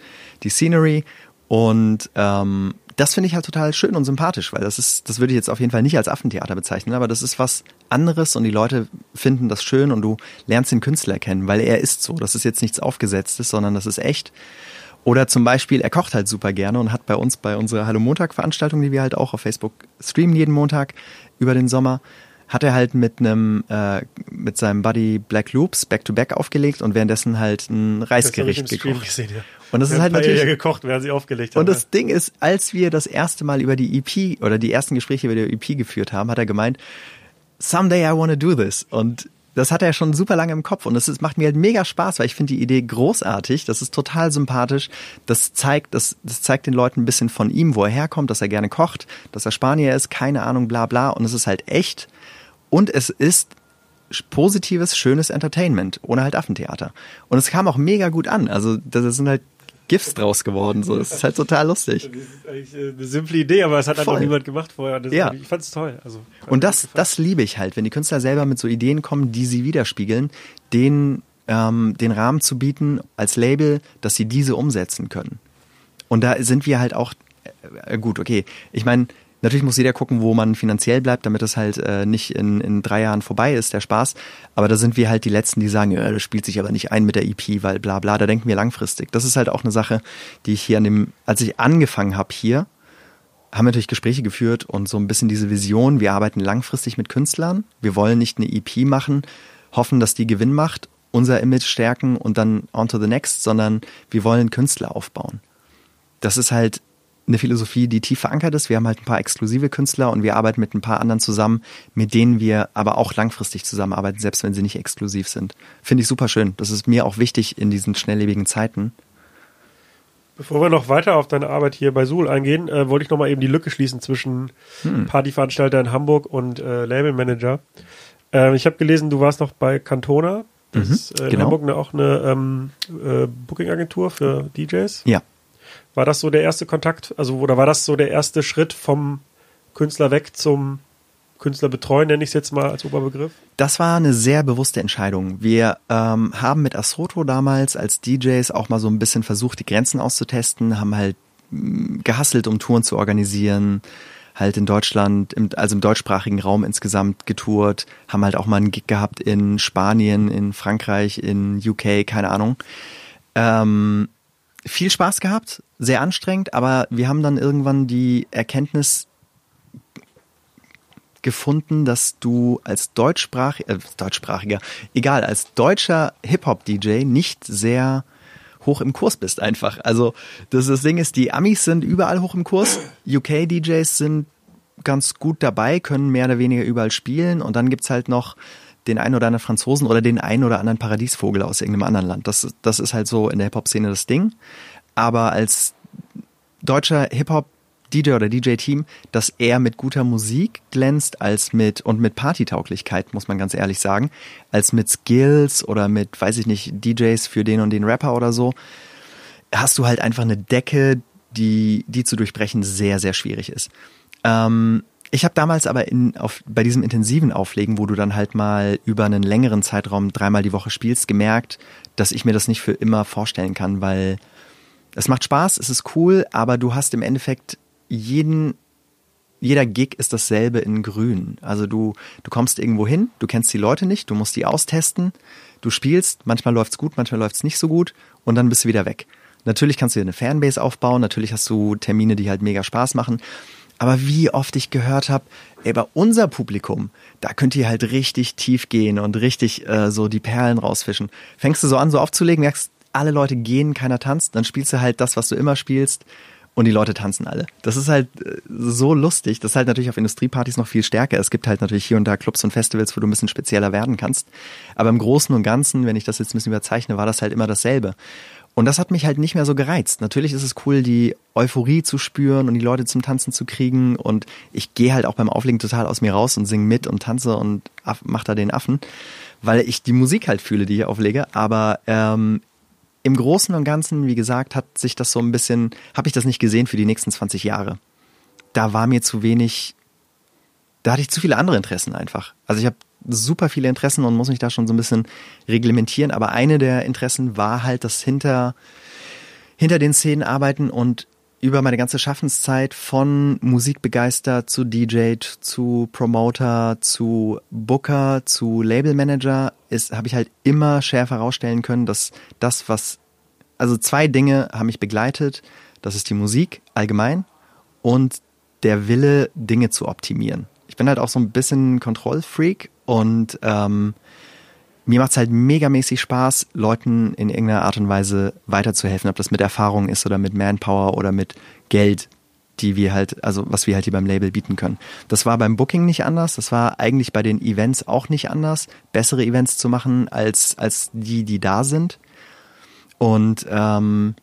die Scenery. Und ähm, das finde ich halt total schön und sympathisch, weil das ist, das würde ich jetzt auf jeden Fall nicht als Affentheater bezeichnen, aber das ist was anderes und die Leute finden das schön und du lernst den Künstler kennen, weil er ist so. Das ist jetzt nichts Aufgesetztes, sondern das ist echt. Oder zum Beispiel, er kocht halt super gerne und hat bei uns bei unserer Hallo Montag Veranstaltung, die wir halt auch auf Facebook streamen jeden Montag über den Sommer, hat er halt mit einem äh, mit seinem Buddy Black Loops Back to Back aufgelegt und währenddessen halt ein Reisgericht gekocht. Gesehen, ja. Und das ist halt natürlich gekocht, während sie aufgelegt haben. Und das Ding ist, als wir das erste Mal über die EP oder die ersten Gespräche über die EP geführt haben, hat er gemeint, someday I want to do this und das hat er schon super lange im Kopf und das macht mir halt mega Spaß, weil ich finde die Idee großartig. Das ist total sympathisch. Das zeigt, das, das zeigt den Leuten ein bisschen von ihm, wo er herkommt, dass er gerne kocht, dass er Spanier ist, keine Ahnung, bla bla. Und es ist halt echt. Und es ist positives, schönes Entertainment, ohne halt Affentheater. Und es kam auch mega gut an. Also da sind halt GIFs draus geworden. So, das ist halt total lustig. Das ist eigentlich äh, eine simple Idee, aber es hat einfach niemand gemacht vorher. Das ja. Ich fand es toll. Also, und das, das liebe ich halt, wenn die Künstler selber mit so Ideen kommen, die sie widerspiegeln, den, ähm, den Rahmen zu bieten als Label, dass sie diese umsetzen können. Und da sind wir halt auch, äh, gut, okay. Ich meine, Natürlich muss jeder gucken, wo man finanziell bleibt, damit es halt äh, nicht in, in drei Jahren vorbei ist, der Spaß. Aber da sind wir halt die Letzten, die sagen, ja, das spielt sich aber nicht ein mit der EP, weil bla bla. Da denken wir langfristig. Das ist halt auch eine Sache, die ich hier an dem, als ich angefangen habe hier, haben wir natürlich Gespräche geführt und so ein bisschen diese Vision, wir arbeiten langfristig mit Künstlern. Wir wollen nicht eine EP machen, hoffen, dass die Gewinn macht, unser Image stärken und dann on to the next, sondern wir wollen Künstler aufbauen. Das ist halt eine Philosophie, die tief verankert ist. Wir haben halt ein paar exklusive Künstler und wir arbeiten mit ein paar anderen zusammen, mit denen wir aber auch langfristig zusammenarbeiten, selbst wenn sie nicht exklusiv sind. Finde ich super schön. Das ist mir auch wichtig in diesen schnelllebigen Zeiten. Bevor wir noch weiter auf deine Arbeit hier bei Suhl eingehen, äh, wollte ich noch mal eben die Lücke schließen zwischen hm. Partyveranstalter in Hamburg und äh, Labelmanager. Äh, ich habe gelesen, du warst noch bei Cantona. Das mhm, ist äh, in genau. Hamburg auch eine ähm, äh, Booking-Agentur für DJs. Ja, war das so der erste Kontakt? Also, oder war das so der erste Schritt vom Künstler weg zum Künstler betreuen, nenne ich es jetzt mal als Oberbegriff? Das war eine sehr bewusste Entscheidung. Wir ähm, haben mit Asroto damals als DJs auch mal so ein bisschen versucht, die Grenzen auszutesten, haben halt mh, mm, gehasselt, um Touren zu organisieren, halt in Deutschland, im, also im deutschsprachigen Raum insgesamt getourt, haben halt auch mal einen Gig gehabt in Spanien, in Frankreich, in UK, keine Ahnung. Ähm, viel Spaß gehabt, sehr anstrengend, aber wir haben dann irgendwann die Erkenntnis gefunden, dass du als Deutschsprach, äh, deutschsprachiger, egal, als deutscher Hip-Hop-DJ nicht sehr hoch im Kurs bist einfach. Also das, das Ding ist, die Amis sind überall hoch im Kurs, UK-DJs sind ganz gut dabei, können mehr oder weniger überall spielen und dann gibt's halt noch den einen oder anderen Franzosen oder den einen oder anderen Paradiesvogel aus irgendeinem anderen Land. Das, das ist halt so in der Hip-Hop-Szene das Ding. Aber als deutscher Hip-Hop DJ oder DJ-Team, dass er mit guter Musik glänzt als mit und mit Partytauglichkeit, muss man ganz ehrlich sagen, als mit Skills oder mit, weiß ich nicht, DJs für den und den Rapper oder so, hast du halt einfach eine Decke, die, die zu durchbrechen sehr, sehr schwierig ist. Ähm, ich habe damals aber in, auf, bei diesem intensiven Auflegen, wo du dann halt mal über einen längeren Zeitraum dreimal die Woche spielst, gemerkt, dass ich mir das nicht für immer vorstellen kann, weil es macht Spaß, es ist cool, aber du hast im Endeffekt jeden, jeder Gig ist dasselbe in grün. Also du, du kommst irgendwo hin, du kennst die Leute nicht, du musst die austesten, du spielst, manchmal läuft's gut, manchmal läuft's nicht so gut und dann bist du wieder weg. Natürlich kannst du dir eine Fanbase aufbauen, natürlich hast du Termine, die halt mega Spaß machen, aber wie oft ich gehört habe, ey, bei unser Publikum, da könnt ihr halt richtig tief gehen und richtig äh, so die Perlen rausfischen. Fängst du so an, so aufzulegen, merkst, alle Leute gehen, keiner tanzt, dann spielst du halt das, was du immer spielst und die Leute tanzen alle. Das ist halt äh, so lustig. Das ist halt natürlich auf Industriepartys noch viel stärker. Es gibt halt natürlich hier und da Clubs und Festivals, wo du ein bisschen spezieller werden kannst. Aber im Großen und Ganzen, wenn ich das jetzt ein bisschen überzeichne, war das halt immer dasselbe. Und das hat mich halt nicht mehr so gereizt. Natürlich ist es cool, die Euphorie zu spüren und die Leute zum Tanzen zu kriegen. Und ich gehe halt auch beim Auflegen total aus mir raus und singe mit und tanze und mach da den Affen, weil ich die Musik halt fühle, die ich auflege. Aber ähm, im Großen und Ganzen, wie gesagt, hat sich das so ein bisschen, habe ich das nicht gesehen für die nächsten 20 Jahre. Da war mir zu wenig, da hatte ich zu viele andere Interessen einfach. Also ich habe super viele Interessen und muss mich da schon so ein bisschen reglementieren. Aber eine der Interessen war halt das hinter, hinter den Szenen arbeiten und über meine ganze Schaffenszeit von Musikbegeistert zu DJ, zu Promoter, zu Booker, zu Labelmanager ist, habe ich halt immer schärfer herausstellen können, dass das, was, also zwei Dinge haben mich begleitet. Das ist die Musik allgemein und der Wille, Dinge zu optimieren. Ich bin halt auch so ein bisschen Kontrollfreak und ähm, mir macht es halt megamäßig Spaß, Leuten in irgendeiner Art und Weise weiterzuhelfen, ob das mit Erfahrung ist oder mit Manpower oder mit Geld, die wir halt, also was wir halt hier beim Label bieten können. Das war beim Booking nicht anders, das war eigentlich bei den Events auch nicht anders, bessere Events zu machen als, als die, die da sind. Und ähm,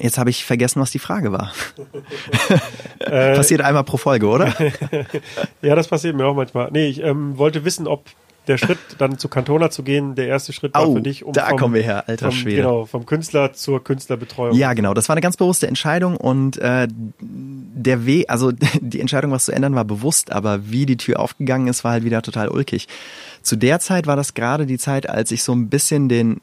Jetzt habe ich vergessen, was die Frage war. Äh, passiert einmal pro Folge, oder? ja, das passiert mir auch manchmal. Nee, ich ähm, wollte wissen, ob der Schritt, dann zu Cantona zu gehen, der erste Schritt war für dich, um da vom, kommen wir her, alter vom, Schwede. Genau, vom Künstler zur Künstlerbetreuung. Ja, genau. Das war eine ganz bewusste Entscheidung und äh, der Weg, also die Entscheidung, was zu ändern, war bewusst, aber wie die Tür aufgegangen ist, war halt wieder total ulkig. Zu der Zeit war das gerade die Zeit, als ich so ein bisschen den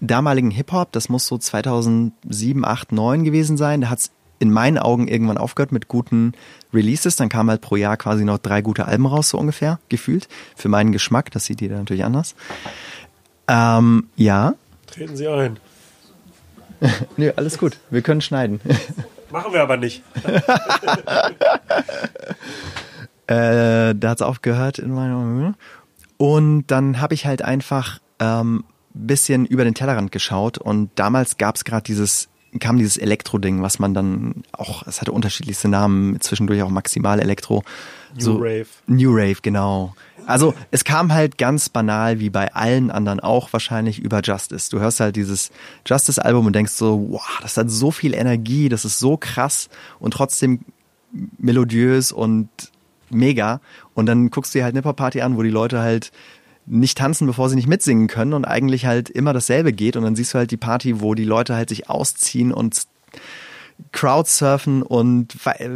damaligen Hip-Hop, das muss so 2007, 8, 9 gewesen sein, da hat's in meinen Augen irgendwann aufgehört mit guten Releases. Dann kamen halt pro Jahr quasi noch drei gute Alben raus, so ungefähr, gefühlt. Für meinen Geschmack, das sieht jeder natürlich anders. Ähm, ja. Treten Sie ein. Nö, alles gut. Wir können schneiden. Machen wir aber nicht. äh, da hat's aufgehört in meiner. Und dann habe ich halt einfach ähm, bisschen über den Tellerrand geschaut und damals gab's gerade dieses kam dieses Elektro-Ding, was man dann auch, es hatte unterschiedlichste Namen, zwischendurch auch Maximal Elektro. New so, Rave. New Rave, genau. Also es kam halt ganz banal, wie bei allen anderen auch wahrscheinlich, über Justice. Du hörst halt dieses Justice-Album und denkst so, wow, das hat so viel Energie, das ist so krass und trotzdem melodiös und mega. Und dann guckst du dir halt eine Party an, wo die Leute halt nicht tanzen, bevor sie nicht mitsingen können und eigentlich halt immer dasselbe geht und dann siehst du halt die Party, wo die Leute halt sich ausziehen und Crowdsurfen und äh,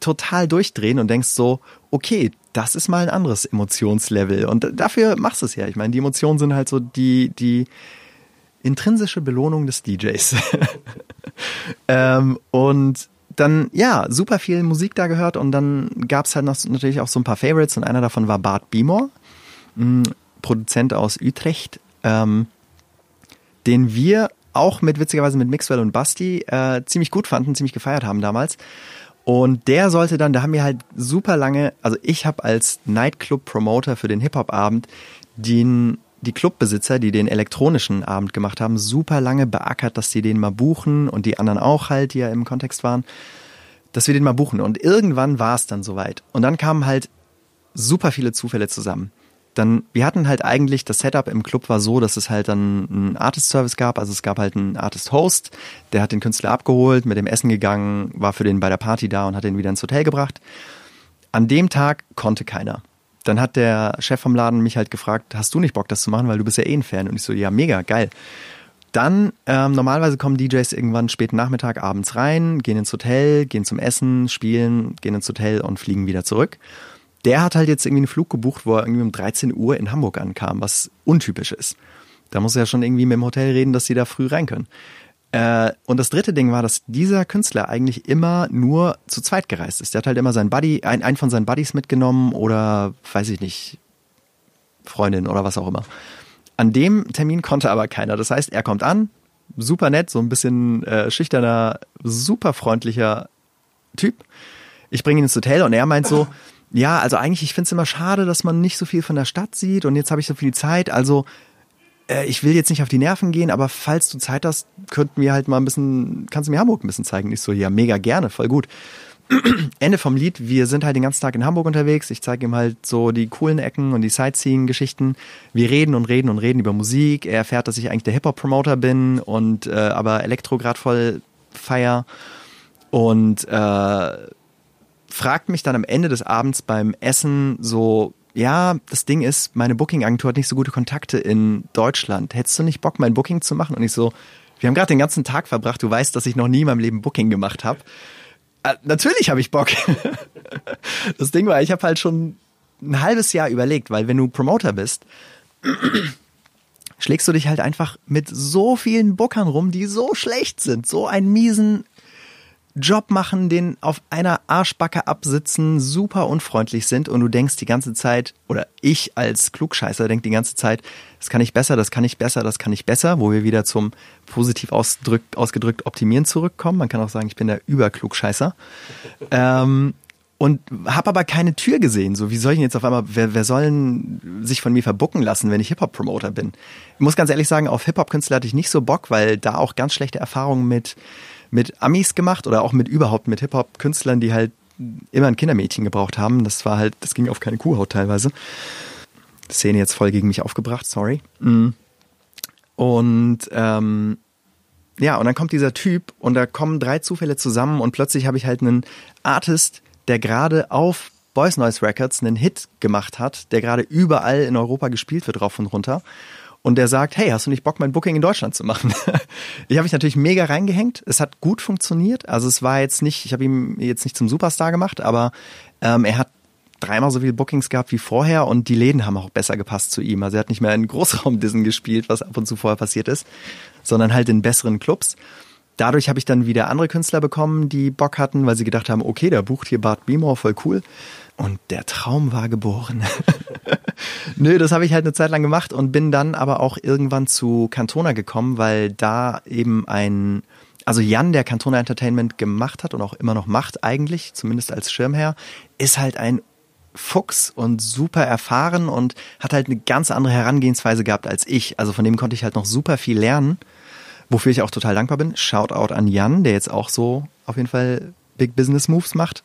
total durchdrehen und denkst so, okay, das ist mal ein anderes Emotionslevel und dafür machst du es ja. Ich meine, die Emotionen sind halt so die, die intrinsische Belohnung des DJs. ähm, und dann, ja, super viel Musik da gehört und dann gab's halt noch natürlich auch so ein paar Favorites und einer davon war Bart Beamore. Produzent aus Utrecht, ähm, den wir auch mit witzigerweise mit Mixwell und Basti äh, ziemlich gut fanden, ziemlich gefeiert haben damals. Und der sollte dann, da haben wir halt super lange, also ich habe als Nightclub-Promoter für den Hip-Hop-Abend den die Clubbesitzer, die den elektronischen Abend gemacht haben, super lange beackert, dass sie den mal buchen und die anderen auch halt, die ja im Kontext waren, dass wir den mal buchen. Und irgendwann war es dann soweit. Und dann kamen halt super viele Zufälle zusammen dann, wir hatten halt eigentlich, das Setup im Club war so, dass es halt dann einen Artist-Service gab. Also es gab halt einen Artist-Host, der hat den Künstler abgeholt, mit dem Essen gegangen, war für den bei der Party da und hat den wieder ins Hotel gebracht. An dem Tag konnte keiner. Dann hat der Chef vom Laden mich halt gefragt, hast du nicht Bock, das zu machen, weil du bist ja eh ein Fan. Und ich so, ja, mega, geil. Dann, ähm, normalerweise kommen DJs irgendwann späten Nachmittag, abends rein, gehen ins Hotel, gehen zum Essen, spielen, gehen ins Hotel und fliegen wieder zurück der hat halt jetzt irgendwie einen Flug gebucht, wo er irgendwie um 13 Uhr in Hamburg ankam, was untypisch ist. Da muss er ja schon irgendwie mit dem Hotel reden, dass sie da früh rein können. Äh, und das dritte Ding war, dass dieser Künstler eigentlich immer nur zu zweit gereist ist. Der hat halt immer seinen Buddy, ein, einen von seinen Buddies mitgenommen oder, weiß ich nicht, Freundin oder was auch immer. An dem Termin konnte aber keiner. Das heißt, er kommt an, super nett, so ein bisschen äh, schüchterner, super freundlicher Typ. Ich bringe ihn ins Hotel und er meint so, ja, also eigentlich, ich finde es immer schade, dass man nicht so viel von der Stadt sieht und jetzt habe ich so viel Zeit. Also äh, ich will jetzt nicht auf die Nerven gehen, aber falls du Zeit hast, könnten wir halt mal ein bisschen, kannst du mir Hamburg ein bisschen zeigen? Ich so, ja, mega gerne, voll gut. Ende vom Lied, wir sind halt den ganzen Tag in Hamburg unterwegs. Ich zeige ihm halt so die coolen Ecken und die Sightseeing-Geschichten. Wir reden und reden und reden über Musik. Er erfährt, dass ich eigentlich der Hip-Hop-Promoter bin und äh, aber Elektro grad voll feier. Und äh, fragt mich dann am Ende des Abends beim Essen so, ja, das Ding ist, meine Booking-Agentur hat nicht so gute Kontakte in Deutschland. Hättest du nicht Bock, mein Booking zu machen? Und ich so, wir haben gerade den ganzen Tag verbracht, du weißt, dass ich noch nie in meinem Leben Booking gemacht habe. Äh, natürlich habe ich Bock. das Ding war, ich habe halt schon ein halbes Jahr überlegt, weil wenn du Promoter bist, schlägst du dich halt einfach mit so vielen Bookern rum, die so schlecht sind, so einen miesen Job machen, den auf einer Arschbacke absitzen, super unfreundlich sind und du denkst die ganze Zeit, oder ich als Klugscheißer denk die ganze Zeit, das kann ich besser, das kann ich besser, das kann ich besser, wo wir wieder zum positiv ausgedrückt, ausgedrückt Optimieren zurückkommen. Man kann auch sagen, ich bin der Überklugscheißer. ähm, und habe aber keine Tür gesehen. So, wie soll ich jetzt auf einmal, wer, wer soll denn sich von mir verbucken lassen, wenn ich Hip-Hop-Promoter bin? Ich muss ganz ehrlich sagen, auf Hip-Hop-Künstler hatte ich nicht so Bock, weil da auch ganz schlechte Erfahrungen mit mit Amis gemacht oder auch mit überhaupt mit Hip-Hop-Künstlern, die halt immer ein Kindermädchen gebraucht haben. Das war halt, das ging auf keine Kuhhaut teilweise. Szene jetzt voll gegen mich aufgebracht, sorry. Mm. Und ähm, ja, und dann kommt dieser Typ und da kommen drei Zufälle zusammen und plötzlich habe ich halt einen Artist, der gerade auf Boys Noise Records einen Hit gemacht hat, der gerade überall in Europa gespielt wird, rauf und runter und der sagt, hey, hast du nicht Bock, mein Booking in Deutschland zu machen? ich habe mich natürlich mega reingehängt. Es hat gut funktioniert. Also es war jetzt nicht, ich habe ihn jetzt nicht zum Superstar gemacht, aber ähm, er hat dreimal so viele Bookings gehabt wie vorher und die Läden haben auch besser gepasst zu ihm. Also er hat nicht mehr in Großraumdissen gespielt, was ab und zu vorher passiert ist, sondern halt in besseren Clubs. Dadurch habe ich dann wieder andere Künstler bekommen, die Bock hatten, weil sie gedacht haben, okay, der bucht hier Bart Beamore, voll cool. Und der Traum war geboren. Nö, das habe ich halt eine Zeit lang gemacht und bin dann aber auch irgendwann zu Cantona gekommen, weil da eben ein, also Jan, der Cantona Entertainment gemacht hat und auch immer noch macht eigentlich, zumindest als Schirmherr, ist halt ein Fuchs und super erfahren und hat halt eine ganz andere Herangehensweise gehabt als ich. Also von dem konnte ich halt noch super viel lernen, wofür ich auch total dankbar bin. Shoutout an Jan, der jetzt auch so auf jeden Fall Big Business Moves macht.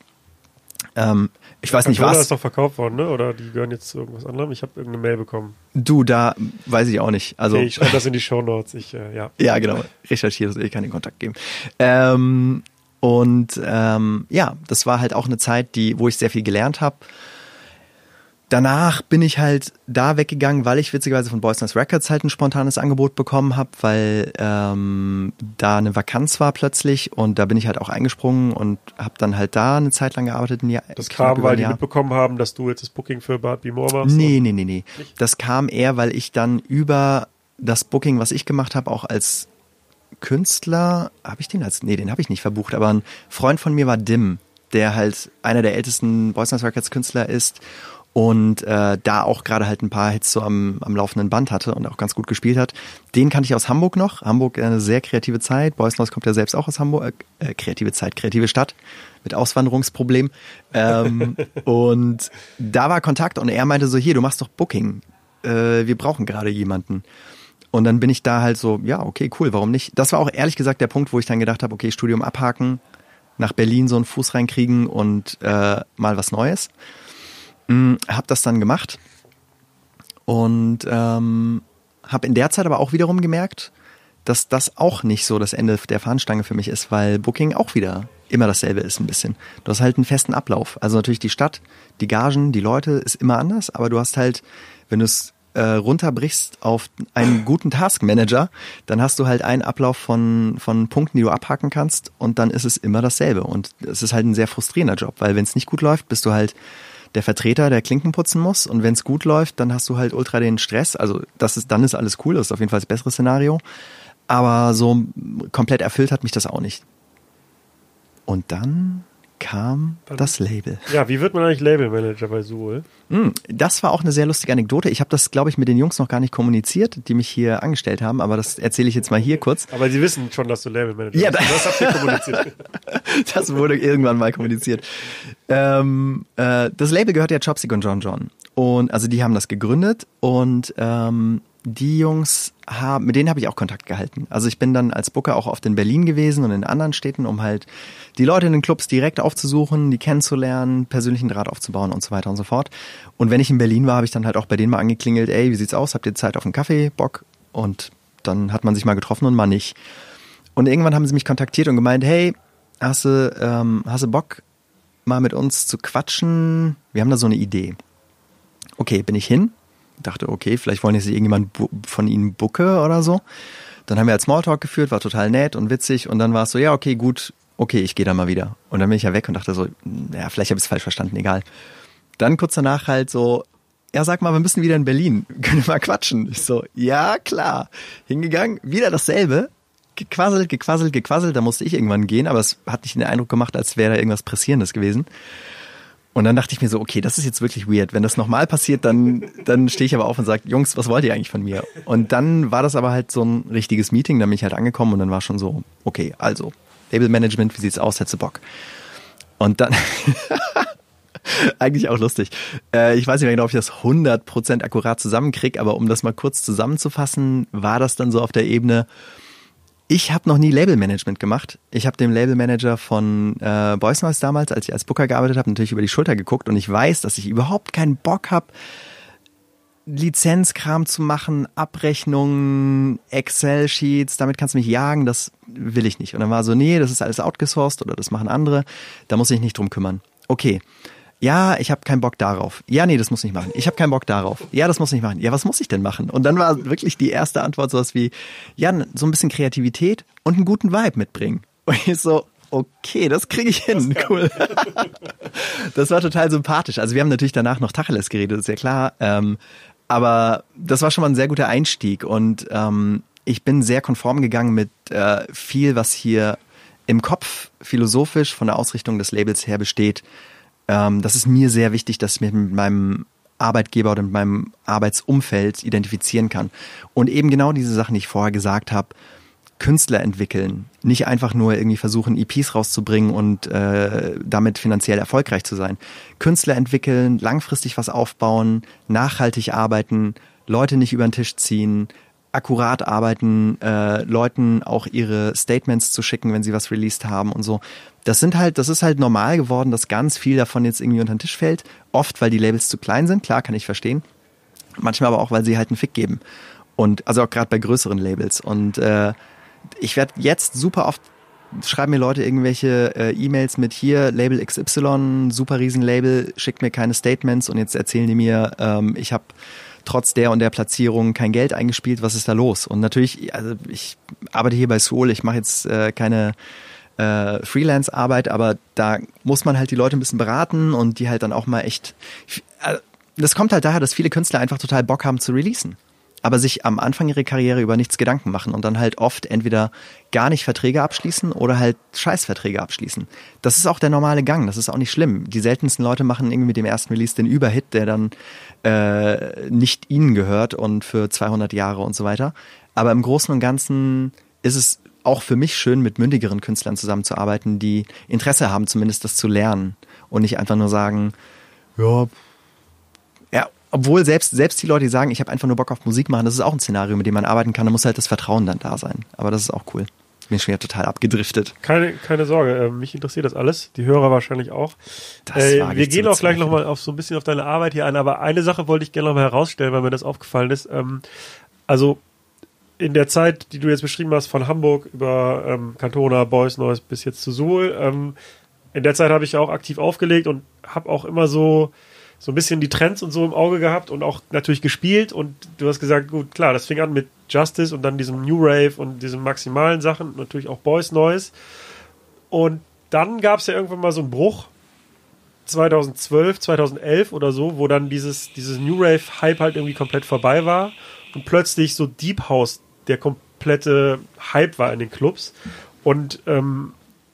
Ähm, ich weiß nicht was. ist doch verkauft worden, ne? Oder die gehören jetzt zu irgendwas anderem. Ich habe irgendeine Mail bekommen. Du, da weiß ich auch nicht. Also okay, ich schreibe das in die Show Notes. Ich, äh, ja. ja, genau. Recherchiere das, ich kann den Kontakt geben. Ähm, und ähm, ja, das war halt auch eine Zeit, die, wo ich sehr viel gelernt habe danach bin ich halt da weggegangen, weil ich witzigerweise von Boys Noise Records halt ein spontanes Angebot bekommen habe, weil ähm, da eine Vakanz war plötzlich und da bin ich halt auch eingesprungen und habe dann halt da eine Zeit lang gearbeitet. Jahr, das kam, weil die mitbekommen haben, dass du jetzt das Booking für Bart B. Moore machst? Nee, nee, nee, nee. Das kam eher, weil ich dann über das Booking, was ich gemacht habe, auch als Künstler, habe ich den als, nee, den habe ich nicht verbucht, aber ein Freund von mir war Dim, der halt einer der ältesten Boys Noise Records Künstler ist und äh, da auch gerade halt ein paar Hits so am, am laufenden Band hatte und auch ganz gut gespielt hat. Den kannte ich aus Hamburg noch. Hamburg eine sehr kreative Zeit. Boys Noise kommt ja selbst auch aus Hamburg. Äh, kreative Zeit, kreative Stadt mit Auswanderungsproblem. Ähm, und da war Kontakt und er meinte so, hier, du machst doch Booking. Äh, wir brauchen gerade jemanden. Und dann bin ich da halt so, ja, okay, cool, warum nicht? Das war auch ehrlich gesagt der Punkt, wo ich dann gedacht habe, okay, Studium abhaken, nach Berlin so einen Fuß reinkriegen und äh, mal was Neues. Mm, hab das dann gemacht und ähm, habe in der Zeit aber auch wiederum gemerkt, dass das auch nicht so das Ende der Fahnenstange für mich ist, weil Booking auch wieder immer dasselbe ist ein bisschen. Du hast halt einen festen Ablauf. Also natürlich die Stadt, die Gagen, die Leute ist immer anders, aber du hast halt, wenn du es äh, runterbrichst auf einen guten Taskmanager, dann hast du halt einen Ablauf von, von Punkten, die du abhaken kannst und dann ist es immer dasselbe. Und es ist halt ein sehr frustrierender Job, weil wenn es nicht gut läuft, bist du halt der Vertreter, der Klinken putzen muss. Und wenn es gut läuft, dann hast du halt ultra den Stress. Also das ist, dann ist alles cool, das ist auf jeden Fall das bessere Szenario. Aber so komplett erfüllt hat mich das auch nicht. Und dann kam das Label. Ja, wie wird man eigentlich Labelmanager bei Suhl? Hm, das war auch eine sehr lustige Anekdote. Ich habe das, glaube ich, mit den Jungs noch gar nicht kommuniziert, die mich hier angestellt haben, aber das erzähle ich jetzt mal hier kurz. Aber sie wissen schon, dass du Labelmanager bist. Ja, das habt ihr kommuniziert. das wurde irgendwann mal kommuniziert. Ähm, äh, das Label gehört ja Chopstick und John John. Und also die haben das gegründet und ähm, die Jungs haben, mit denen habe ich auch Kontakt gehalten. Also ich bin dann als Booker auch oft in Berlin gewesen und in anderen Städten, um halt die Leute in den Clubs direkt aufzusuchen, die kennenzulernen, persönlichen Draht aufzubauen und so weiter und so fort. Und wenn ich in Berlin war, habe ich dann halt auch bei denen mal angeklingelt, ey, wie sieht's aus? Habt ihr Zeit auf einen Kaffee, Bock? Und dann hat man sich mal getroffen und mal nicht. Und irgendwann haben sie mich kontaktiert und gemeint, hey, hast du, ähm, hast du Bock, mal mit uns zu quatschen? Wir haben da so eine Idee. Okay, bin ich hin, dachte, okay, vielleicht wollen jetzt irgendjemand von ihnen bucke oder so. Dann haben wir halt Smalltalk geführt, war total nett und witzig und dann war es so, ja, okay, gut, okay, ich gehe dann mal wieder. Und dann bin ich ja weg und dachte so, ja, vielleicht habe ich es falsch verstanden, egal. Dann kurz danach halt so, ja, sag mal, wir müssen wieder in Berlin. Können wir mal quatschen? Ich so, ja, klar. Hingegangen, wieder dasselbe. Gequasselt, gequasselt, gequasselt. Da musste ich irgendwann gehen, aber es hat nicht den Eindruck gemacht, als wäre da irgendwas Pressierendes gewesen. Und dann dachte ich mir so, okay, das ist jetzt wirklich weird. Wenn das nochmal passiert, dann, dann stehe ich aber auf und sage, Jungs, was wollt ihr eigentlich von mir? Und dann war das aber halt so ein richtiges Meeting, da bin ich halt angekommen und dann war schon so, okay, also, Labelmanagement, wie sieht's aus, hättest du Bock? Und dann, eigentlich auch lustig. Äh, ich weiß nicht mehr genau, ob ich das 100% akkurat zusammenkriege, aber um das mal kurz zusammenzufassen, war das dann so auf der Ebene, ich habe noch nie Labelmanagement gemacht. Ich habe dem Labelmanager von äh, Boys Noise damals, als ich als Booker gearbeitet habe, natürlich über die Schulter geguckt und ich weiß, dass ich überhaupt keinen Bock habe, Lizenzkram zu machen, Abrechnungen, Excel-Sheets, damit kannst du mich jagen, das will ich nicht. Und dann war so, nee, das ist alles outgesourced oder das machen andere, da muss ich nicht drum kümmern. Okay, ja, ich habe keinen Bock darauf. Ja, nee, das muss ich machen. Ich habe keinen Bock darauf. Ja, das muss ich machen. Ja, was muss ich denn machen? Und dann war wirklich die erste Antwort sowas wie, ja, so ein bisschen Kreativität und einen guten Vibe mitbringen. Und ich so, okay, das kriege ich hin, cool. das war total sympathisch. Also wir haben natürlich danach noch Tacheles geredet, ist ja klar. Ähm, aber das war schon mal ein sehr guter Einstieg und ähm, ich bin sehr konform gegangen mit äh, viel, was hier im Kopf philosophisch von der Ausrichtung des Labels her besteht ähm, das ist mir sehr wichtig, dass ich mich mit meinem Arbeitgeber oder mit meinem Arbeitsumfeld identifizieren kann. Und eben genau diese Sachen, die ich vorher gesagt habe, Künstler entwickeln, nicht einfach nur irgendwie versuchen, EPs rauszubringen und äh, damit finanziell erfolgreich zu sein. Künstler entwickeln, langfristig was aufbauen, nachhaltig arbeiten, Leute nicht über den Tisch ziehen, akkurat arbeiten, äh, Leuten auch ihre Statements zu schicken, wenn sie was released haben und so. Das sind halt, das ist halt normal geworden, dass ganz viel davon jetzt irgendwie unter den Tisch fällt. Oft, weil die Labels zu klein sind, klar, kann ich verstehen. Manchmal aber auch, weil sie halt einen Fick geben. Und also auch gerade bei größeren Labels. Und äh, ich werde jetzt super oft schreiben mir Leute irgendwelche äh, E-Mails mit hier Label XY, super Riesenlabel, schickt mir keine Statements und jetzt erzählen die mir, ähm, ich habe trotz der und der Platzierung kein Geld eingespielt, was ist da los? Und natürlich, also ich arbeite hier bei Soul, ich mache jetzt äh, keine äh, Freelance-Arbeit, aber da muss man halt die Leute ein bisschen beraten und die halt dann auch mal echt. Äh, das kommt halt daher, dass viele Künstler einfach total Bock haben zu releasen aber sich am Anfang ihrer Karriere über nichts Gedanken machen und dann halt oft entweder gar nicht Verträge abschließen oder halt Scheißverträge abschließen. Das ist auch der normale Gang, das ist auch nicht schlimm. Die seltensten Leute machen irgendwie mit dem ersten Release den Überhit, der dann äh, nicht ihnen gehört und für 200 Jahre und so weiter. Aber im Großen und Ganzen ist es auch für mich schön, mit mündigeren Künstlern zusammenzuarbeiten, die Interesse haben, zumindest das zu lernen und nicht einfach nur sagen, ja, obwohl selbst, selbst die Leute, die sagen, ich habe einfach nur Bock auf Musik machen, das ist auch ein Szenario, mit dem man arbeiten kann. Da muss halt das Vertrauen dann da sein. Aber das ist auch cool. Ich bin schon wieder total abgedriftet. Keine, keine Sorge, äh, mich interessiert das alles. Die Hörer wahrscheinlich auch. Äh, wir gehen auch gleich nochmal auf so ein bisschen auf deine Arbeit hier ein, aber eine Sache wollte ich gerne nochmal herausstellen, weil mir das aufgefallen ist. Ähm, also in der Zeit, die du jetzt beschrieben hast, von Hamburg über ähm, Cantona, Boys Noise bis jetzt zu Suhl, ähm, in der Zeit habe ich auch aktiv aufgelegt und habe auch immer so so ein bisschen die Trends und so im Auge gehabt und auch natürlich gespielt und du hast gesagt, gut, klar, das fing an mit Justice und dann diesem New Rave und diesen maximalen Sachen, natürlich auch Boys Noise. Und dann gab es ja irgendwann mal so einen Bruch, 2012, 2011 oder so, wo dann dieses, dieses New Rave Hype halt irgendwie komplett vorbei war und plötzlich so Deep House der komplette Hype war in den Clubs. Und ähm,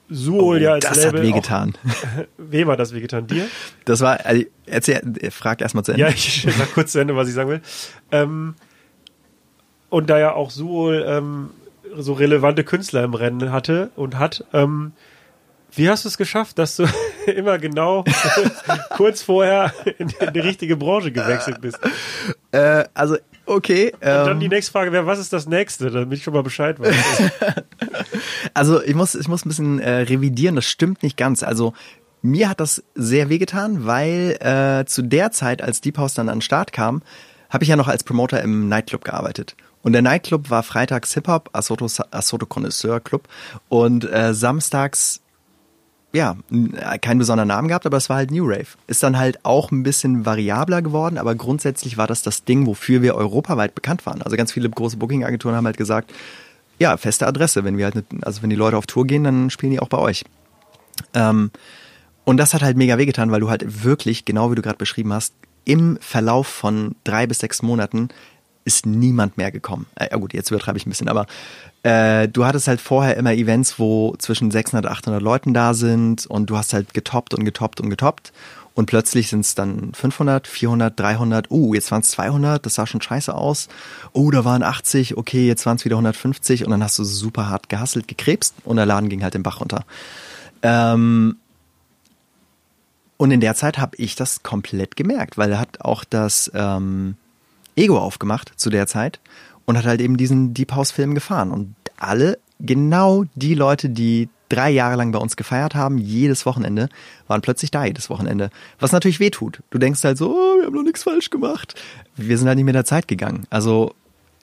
Suol oh, ja als das Label. hat wehgetan. wem hat das wehgetan? Dir? Das war, also, erzähl, frag erstmal zu Ende. Ja, ich sag kurz zu Ende, was ich sagen will. Ähm, und da ja auch Suol ähm, so relevante Künstler im Rennen hatte und hat, ähm, wie hast du es geschafft, dass du immer genau kurz vorher in, in, die richtige Branche gewechselt bist? Äh, also Okay. Und dann ähm, die nächste Frage wäre, was ist das nächste, damit ich schon mal Bescheid weiß. also ich muss, ich muss ein bisschen äh, revidieren, das stimmt nicht ganz. Also mir hat das sehr wehgetan, weil äh, zu der Zeit, als Deep House dann an den Start kam, habe ich ja noch als Promoter im Nightclub gearbeitet. Und der Nightclub war freitags Hip-Hop, Asoto, Asoto Connoisseur Club und äh, samstags ja, keinen besonderen Namen gehabt, aber es war halt New Rave. Ist dann halt auch ein bisschen variabler geworden, aber grundsätzlich war das das Ding, wofür wir europaweit bekannt waren. Also ganz viele große Booking-Agenturen haben halt gesagt, ja, feste Adresse. Wenn wir halt, also wenn die Leute auf Tour gehen, dann spielen die auch bei euch. Ähm, und das hat halt mega wehgetan, weil du halt wirklich, genau wie du gerade beschrieben hast, im Verlauf von drei bis sechs Monaten ist niemand mehr gekommen. Äh, ja gut, jetzt übertreibe ich ein bisschen, aber äh, du hattest halt vorher immer Events, wo zwischen 600, 800 Leuten da sind und du hast halt getoppt und getoppt und getoppt und plötzlich sind es dann 500, 400, 300, uh, jetzt waren es 200, das sah schon scheiße aus. Oh, da waren 80, okay, jetzt waren es wieder 150 und dann hast du super hart gehasselt, gekrebst und der Laden ging halt den Bach runter. Ähm, und in der Zeit habe ich das komplett gemerkt, weil er hat auch das ähm, Ego aufgemacht zu der Zeit und hat halt eben diesen Deep House Film gefahren und alle genau die Leute, die drei Jahre lang bei uns gefeiert haben, jedes Wochenende, waren plötzlich da jedes Wochenende. Was natürlich wehtut. Du denkst halt so, oh, wir haben noch nichts falsch gemacht. Wir sind halt nicht mit der Zeit gegangen. Also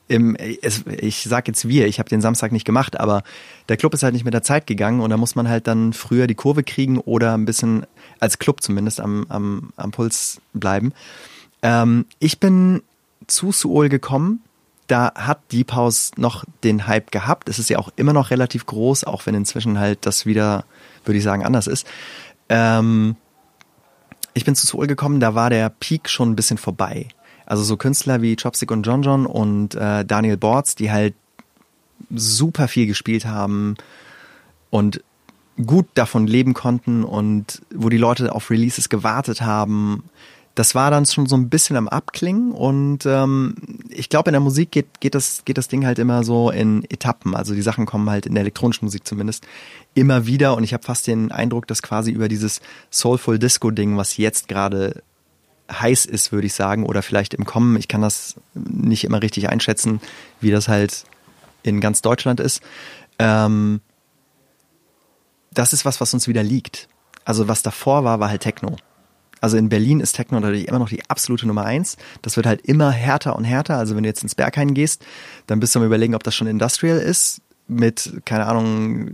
im, es, ich sag jetzt wir, ich habe den Samstag nicht gemacht, aber der Club ist halt nicht mit der Zeit gegangen und da muss man halt dann früher die Kurve kriegen oder ein bisschen als Club zumindest am, am, am Puls bleiben. Ähm, ich bin zu Suol gekommen da hat Deep House noch den Hype gehabt. Es ist ja auch immer noch relativ groß, auch wenn inzwischen halt das wieder, würde ich sagen, anders ist. Ähm, ich bin zu Soul gekommen, da war der Peak schon ein bisschen vorbei. Also so Künstler wie Chopstick und John John und äh, Daniel Bortz, die halt super viel gespielt haben und gut davon leben konnten und wo die Leute auf Releases gewartet haben das war dann schon so ein bisschen am Abklingen und ähm, ich glaube, in der Musik geht, geht, das, geht das Ding halt immer so in Etappen. Also die Sachen kommen halt in der elektronischen Musik zumindest immer wieder und ich habe fast den Eindruck, dass quasi über dieses Soulful Disco-Ding, was jetzt gerade heiß ist, würde ich sagen, oder vielleicht im Kommen, ich kann das nicht immer richtig einschätzen, wie das halt in ganz Deutschland ist. Ähm, das ist was, was uns wieder liegt. Also was davor war, war halt Techno. Also in Berlin ist Techno natürlich immer noch die absolute Nummer eins. Das wird halt immer härter und härter. Also wenn du jetzt ins Berghain gehst, dann bist du am überlegen, ob das schon Industrial ist mit, keine Ahnung,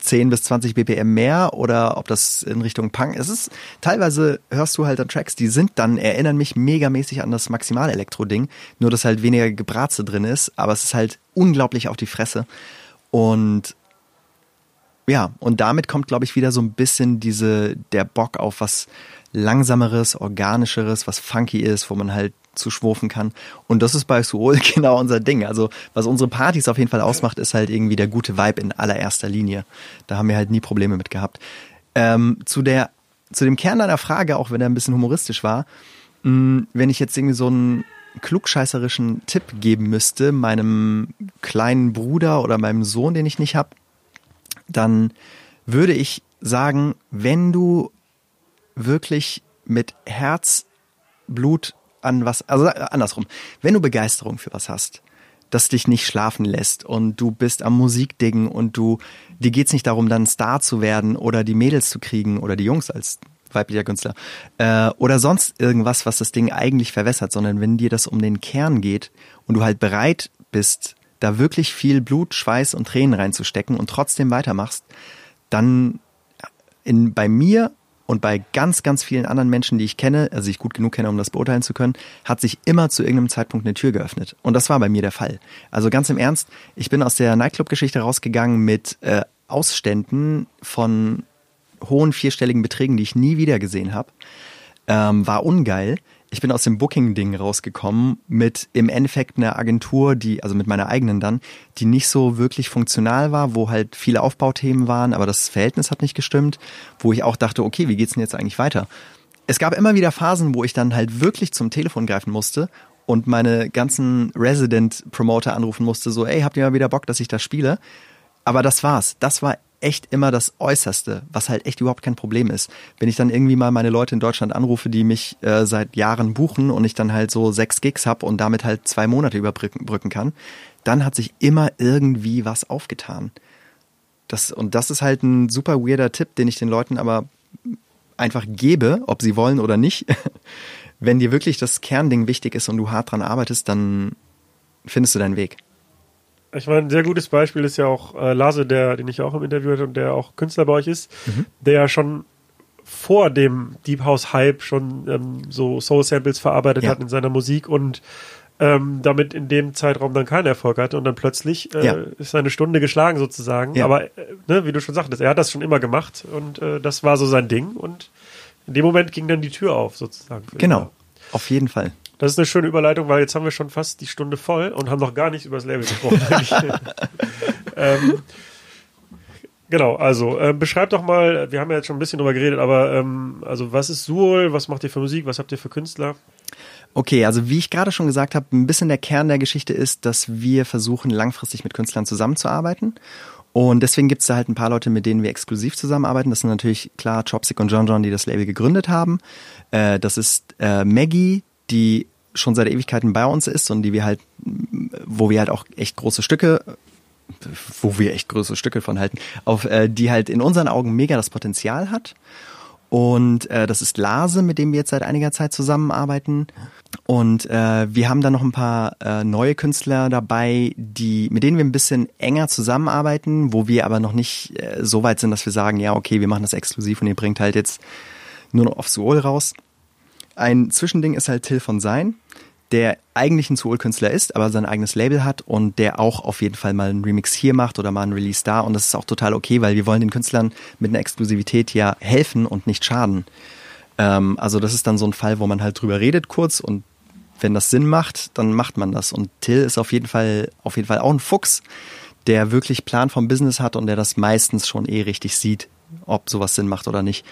10 bis 20 BPM mehr oder ob das in Richtung Punk ist. Es teilweise hörst du halt dann Tracks, die sind dann, erinnern mich megamäßig an das Maximal-Elektro-Ding, nur dass halt weniger Gebratze drin ist, aber es ist halt unglaublich auf die Fresse. Und ja, und damit kommt, glaube ich, wieder so ein bisschen diese, der Bock auf was langsameres, organischeres, was funky ist, wo man halt zu schwurfen kann. Und das ist bei Suol genau unser Ding. Also, was unsere Partys auf jeden Fall ausmacht, ist halt irgendwie der gute Vibe in allererster Linie. Da haben wir halt nie Probleme mit gehabt. Ähm, zu der, zu dem Kern deiner Frage, auch wenn er ein bisschen humoristisch war, mh, mm, wenn ich jetzt irgendwie so einen klugscheißerischen Tipp geben müsste, meinem kleinen Bruder oder meinem Sohn, den ich nicht habe, dann würde ich sagen, wenn du wirklich mit Herzblut an was, also andersrum, wenn du Begeisterung für was hast, das dich nicht schlafen lässt und du bist am Musikdingen und du, dir geht's nicht darum, dann Star zu werden oder die Mädels zu kriegen oder die Jungs als weiblicher Künstler äh, oder sonst irgendwas, was das Ding eigentlich verwässert, sondern wenn dir das um den Kern geht und du halt bereit bist, da wirklich viel Blut, Schweiß und Tränen reinzustecken und trotzdem weitermachst, dann in, bei mir und bei ganz, ganz vielen anderen Menschen, die ich kenne, also ich gut genug kenne, um das beurteilen zu können, hat sich immer zu irgendeinem Zeitpunkt eine Tür geöffnet. Und das war bei mir der Fall. Also ganz im Ernst, ich bin aus der Nightclub-Geschichte rausgegangen mit äh, Ausständen von hohen vierstelligen Beträgen, die ich nie wieder gesehen habe. Ähm, war ungeil ich bin aus dem Booking-Ding rausgekommen mit im Endeffekt einer Agentur, die, also mit meiner eigenen dann, die nicht so wirklich funktional war, wo halt viele Aufbauthemen waren, aber das Verhältnis hat nicht gestimmt, wo ich auch dachte, okay, wie geht's denn jetzt eigentlich weiter? Es gab immer wieder Phasen, wo ich dann halt wirklich zum Telefon greifen musste und meine ganzen Resident-Promoter anrufen musste, so, ey, habt ihr mal wieder Bock, dass ich das spiele? Aber das war's. Das war echt immer das Äußerste, was halt echt überhaupt kein Problem ist. Wenn ich dann irgendwie mal meine Leute in Deutschland anrufe, die mich äh, seit Jahren buchen und ich dann halt so sechs Gigs hab und damit halt zwei Monate überbrücken kann, dann hat sich immer irgendwie was aufgetan. Das, und das ist halt ein super weirder Tipp, den ich den Leuten aber einfach gebe, ob sie wollen oder nicht. Wenn dir wirklich das Kernding wichtig ist und du hart dran arbeitest, dann findest du deinen Weg. Ich meine, ein sehr gutes Beispiel ist ja auch äh, Lase, der, den ich auch im Interview hatte und der auch Künstler bei euch ist, mhm. der ja schon vor dem Deep House Hype schon ähm, so Soul Samples verarbeitet ja. hat in seiner Musik und ähm, damit in dem Zeitraum dann keinen Erfolg hatte und dann plötzlich äh, ja. ist seine Stunde geschlagen sozusagen. Ja. Aber äh, ne, wie du schon sagtest, er hat das schon immer gemacht und äh, das war so sein Ding und In dem Moment ging dann die Tür auf, sozusagen. Genau, auf jeden Fall. Das ist eine schöne Überleitung, weil jetzt haben wir schon fast die Stunde voll und haben noch gar nicht über das Label gesprochen. ähm, genau, also äh, beschreib doch mal, wir haben ja jetzt schon ein bisschen drüber geredet, aber ähm, also was ist Suol, was macht ihr für Musik, was habt ihr für Künstler? Okay, also wie ich gerade schon gesagt habe, ein bisschen der Kern der Geschichte ist, dass wir versuchen, langfristig mit Künstlern zusammenzuarbeiten. Und deswegen gibt es da halt ein paar Leute, mit denen wir exklusiv zusammenarbeiten. Das sind natürlich klar Chopstick und John John, die das Label gegründet haben. Äh, das ist äh, Maggie, die schon seit Ewigkeiten bei uns ist und die wir halt, wo wir halt auch echt große Stücke wo wir echt große Stücke von halten, auf äh, die halt in unseren Augen mega das Potenzial hat. Und äh, das ist Lase, mit dem wir jetzt seit einiger Zeit zusammenarbeiten. Und äh, wir haben da noch ein paar äh, neue Künstler dabei, die, mit denen wir ein bisschen enger zusammenarbeiten, wo wir aber noch nicht äh, so weit sind, dass wir sagen, ja, okay, wir machen das exklusiv und ihr bringt halt jetzt nur noch auf Soul raus. Ein Zwischending ist halt Till von Sein der eigentlich ein Soul-Künstler ist, aber sein eigenes Label hat und der auch auf jeden Fall mal einen Remix hier macht oder mal einen Release da. Und das ist auch total okay, weil wir wollen den Künstlern mit einer Exklusivität ja helfen und nicht schaden. Ähm, also das ist dann so ein Fall, wo man halt drüber redet kurz und wenn das Sinn macht, dann macht man das. Und Till ist auf jeden Fall, auf jeden Fall auch ein Fuchs, der wirklich Plan vom Business hat und der das meistens schon eh richtig sieht, ob sowas Sinn macht oder nicht.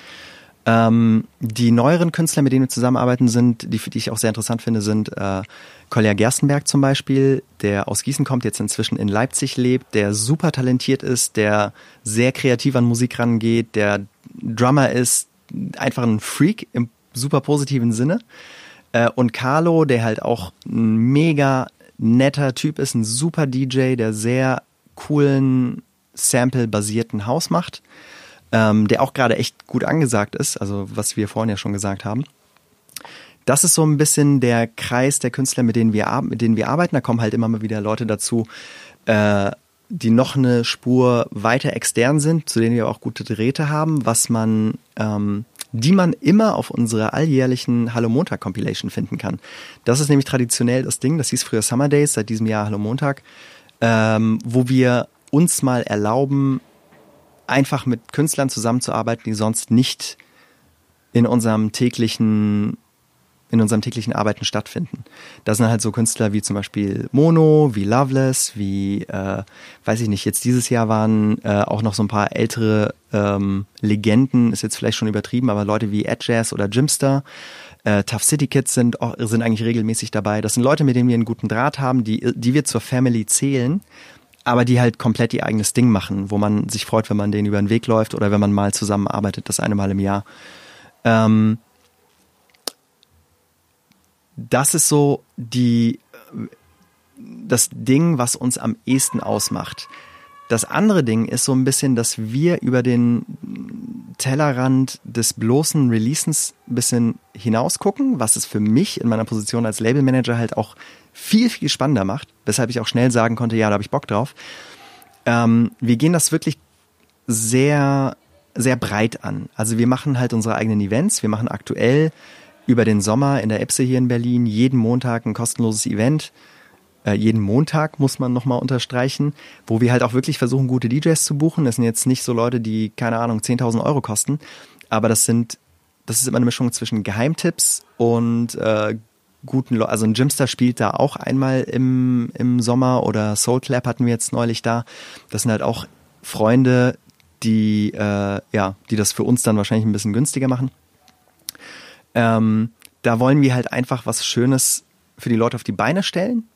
Ähm, die neueren Künstler, mit denen wir zusammenarbeiten, sind, die, die ich auch sehr interessant finde, sind äh, Kolja Gerstenberg zum Beispiel, der aus Gießen kommt, jetzt inzwischen in Leipzig lebt, der super talentiert ist, der sehr kreativ an Musik rangeht, der Drummer ist, einfach ein Freak im super positiven Sinne. Äh, und Carlo, der halt auch ein mega netter Typ ist, ein super DJ, der sehr coolen Sample-basierten Haus macht ähm, der auch gerade echt gut angesagt ist, also was wir vorhin ja schon gesagt haben. Das ist so ein bisschen der Kreis der Künstler, mit denen wir, mit denen wir arbeiten. Da kommen halt immer mal wieder Leute dazu, äh, die noch eine Spur weiter extern sind, zu denen wir auch gute Drähte haben, was man, ähm, die man immer auf unserer alljährlichen Hallo Montag Compilation finden kann. Das ist nämlich traditionell das Ding, das hieß früher Summer Days, seit diesem Jahr Hallo Montag, ähm, wo wir uns mal erlauben, einfach mit Künstlern zusammenzuarbeiten, die sonst nicht in unserem täglichen in unserem täglichen Arbeiten stattfinden. Das sind halt so Künstler wie zum Beispiel Mono, wie Loveless, wie, äh, weiß ich nicht, jetzt dieses Jahr waren äh, auch noch so ein paar ältere ähm, Legenden, ist jetzt vielleicht schon übertrieben, aber Leute wie Ed Jazz oder Jimster, äh, Tough City Kids sind, sind eigentlich regelmäßig dabei. Das sind Leute, mit denen wir einen guten Draht haben, die, die wir zur Family zählen, aber die halt komplett ihr eigenes Ding machen, wo man sich freut, wenn man denen über den Weg läuft oder wenn man mal zusammenarbeitet, das eine Mal im Jahr. Ähm, das ist so die, das Ding, was uns am ehesten ausmacht. Das andere Ding ist so ein bisschen, dass wir über den Tellerrand des bloßen Releasens ein bisschen hinausgucken, was es für mich in meiner Position als Labelmanager halt auch viel, viel spannender macht, weshalb ich auch schnell sagen konnte, ja, da habe ich Bock drauf. Ähm, wir gehen das wirklich sehr, sehr breit an. Also wir machen halt unsere eigenen Events. Wir machen aktuell über den Sommer in der Epse hier in Berlin jeden Montag ein kostenloses Event. Äh, jeden Montag muss man nochmal unterstreichen, wo wir halt auch wirklich versuchen, gute DJs zu buchen. Das sind jetzt nicht so Leute, die, keine Ahnung, 10.000 Euro kosten, aber das sind, das ist immer eine Mischung zwischen Geheimtipps und äh, guten Leuten, also ein Jimster spielt da auch einmal im, im Sommer oder Soul Clap hatten wir jetzt neulich da. Das sind halt auch Freunde, die, äh, ja, die das für uns dann wahrscheinlich ein bisschen günstiger machen. Ähm, da wollen wir halt einfach was Schönes für die Leute auf die Beine stellen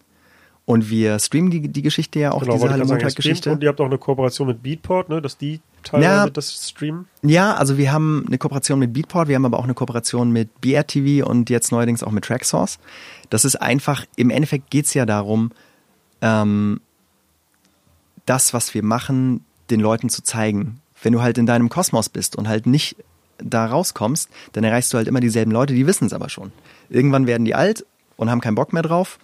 und wir streamen die, die Geschichte ja auch, genau, diese Halle Montag-Geschichte. Und ihr habt auch eine Kooperation mit Beatport, ne, dass die teilweise ja, das streamen? Ja, also wir haben eine Kooperation mit Beatport, wir haben aber auch eine Kooperation mit BRTV und jetzt neuerdings auch mit Tracksource. Das ist einfach, im Endeffekt geht's ja darum, ähm, das, was wir machen, den Leuten zu zeigen. Wenn du halt in deinem Kosmos bist und halt nicht da rauskommst, dann erreichst du halt immer dieselben Leute, die wissen es aber schon. Irgendwann werden die alt und haben keinen Bock mehr drauf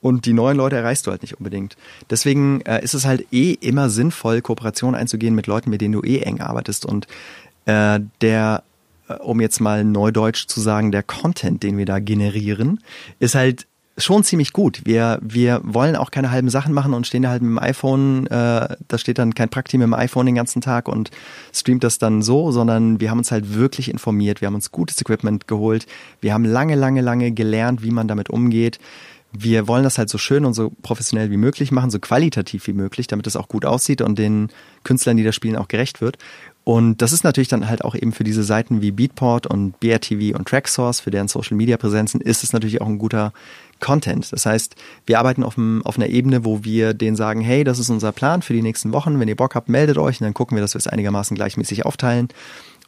und die neuen Leute erreichst du halt nicht unbedingt. Deswegen äh, ist es halt eh immer sinnvoll, Kooperation einzugehen mit Leuten, mit denen du eh eng arbeitest. Und äh, der, äh, um jetzt mal neudeutsch zu sagen, der Content, den wir da generieren, ist halt schon ziemlich gut. Wir, wir wollen auch keine halben Sachen machen und stehen da halt mit dem iPhone, äh, da steht dann kein Praktikum dem iPhone den ganzen Tag und streamt das dann so, sondern wir haben uns halt wirklich informiert, wir haben uns gutes Equipment geholt, wir haben lange, lange, lange gelernt, wie man damit umgeht. Wir wollen das halt so schön und so professionell wie möglich machen, so qualitativ wie möglich, damit es auch gut aussieht und den Künstlern, die das spielen, auch gerecht wird. Und das ist natürlich dann halt auch eben für diese Seiten wie Beatport und BRTV und Tracksource, für deren Social Media Präsenzen, ist es natürlich auch ein guter Content. Das heißt, wir arbeiten auf, einem, auf einer Ebene, wo wir denen sagen, hey, das ist unser Plan für die nächsten Wochen. Wenn ihr Bock habt, meldet euch und dann gucken wir, dass wir es einigermaßen gleichmäßig aufteilen.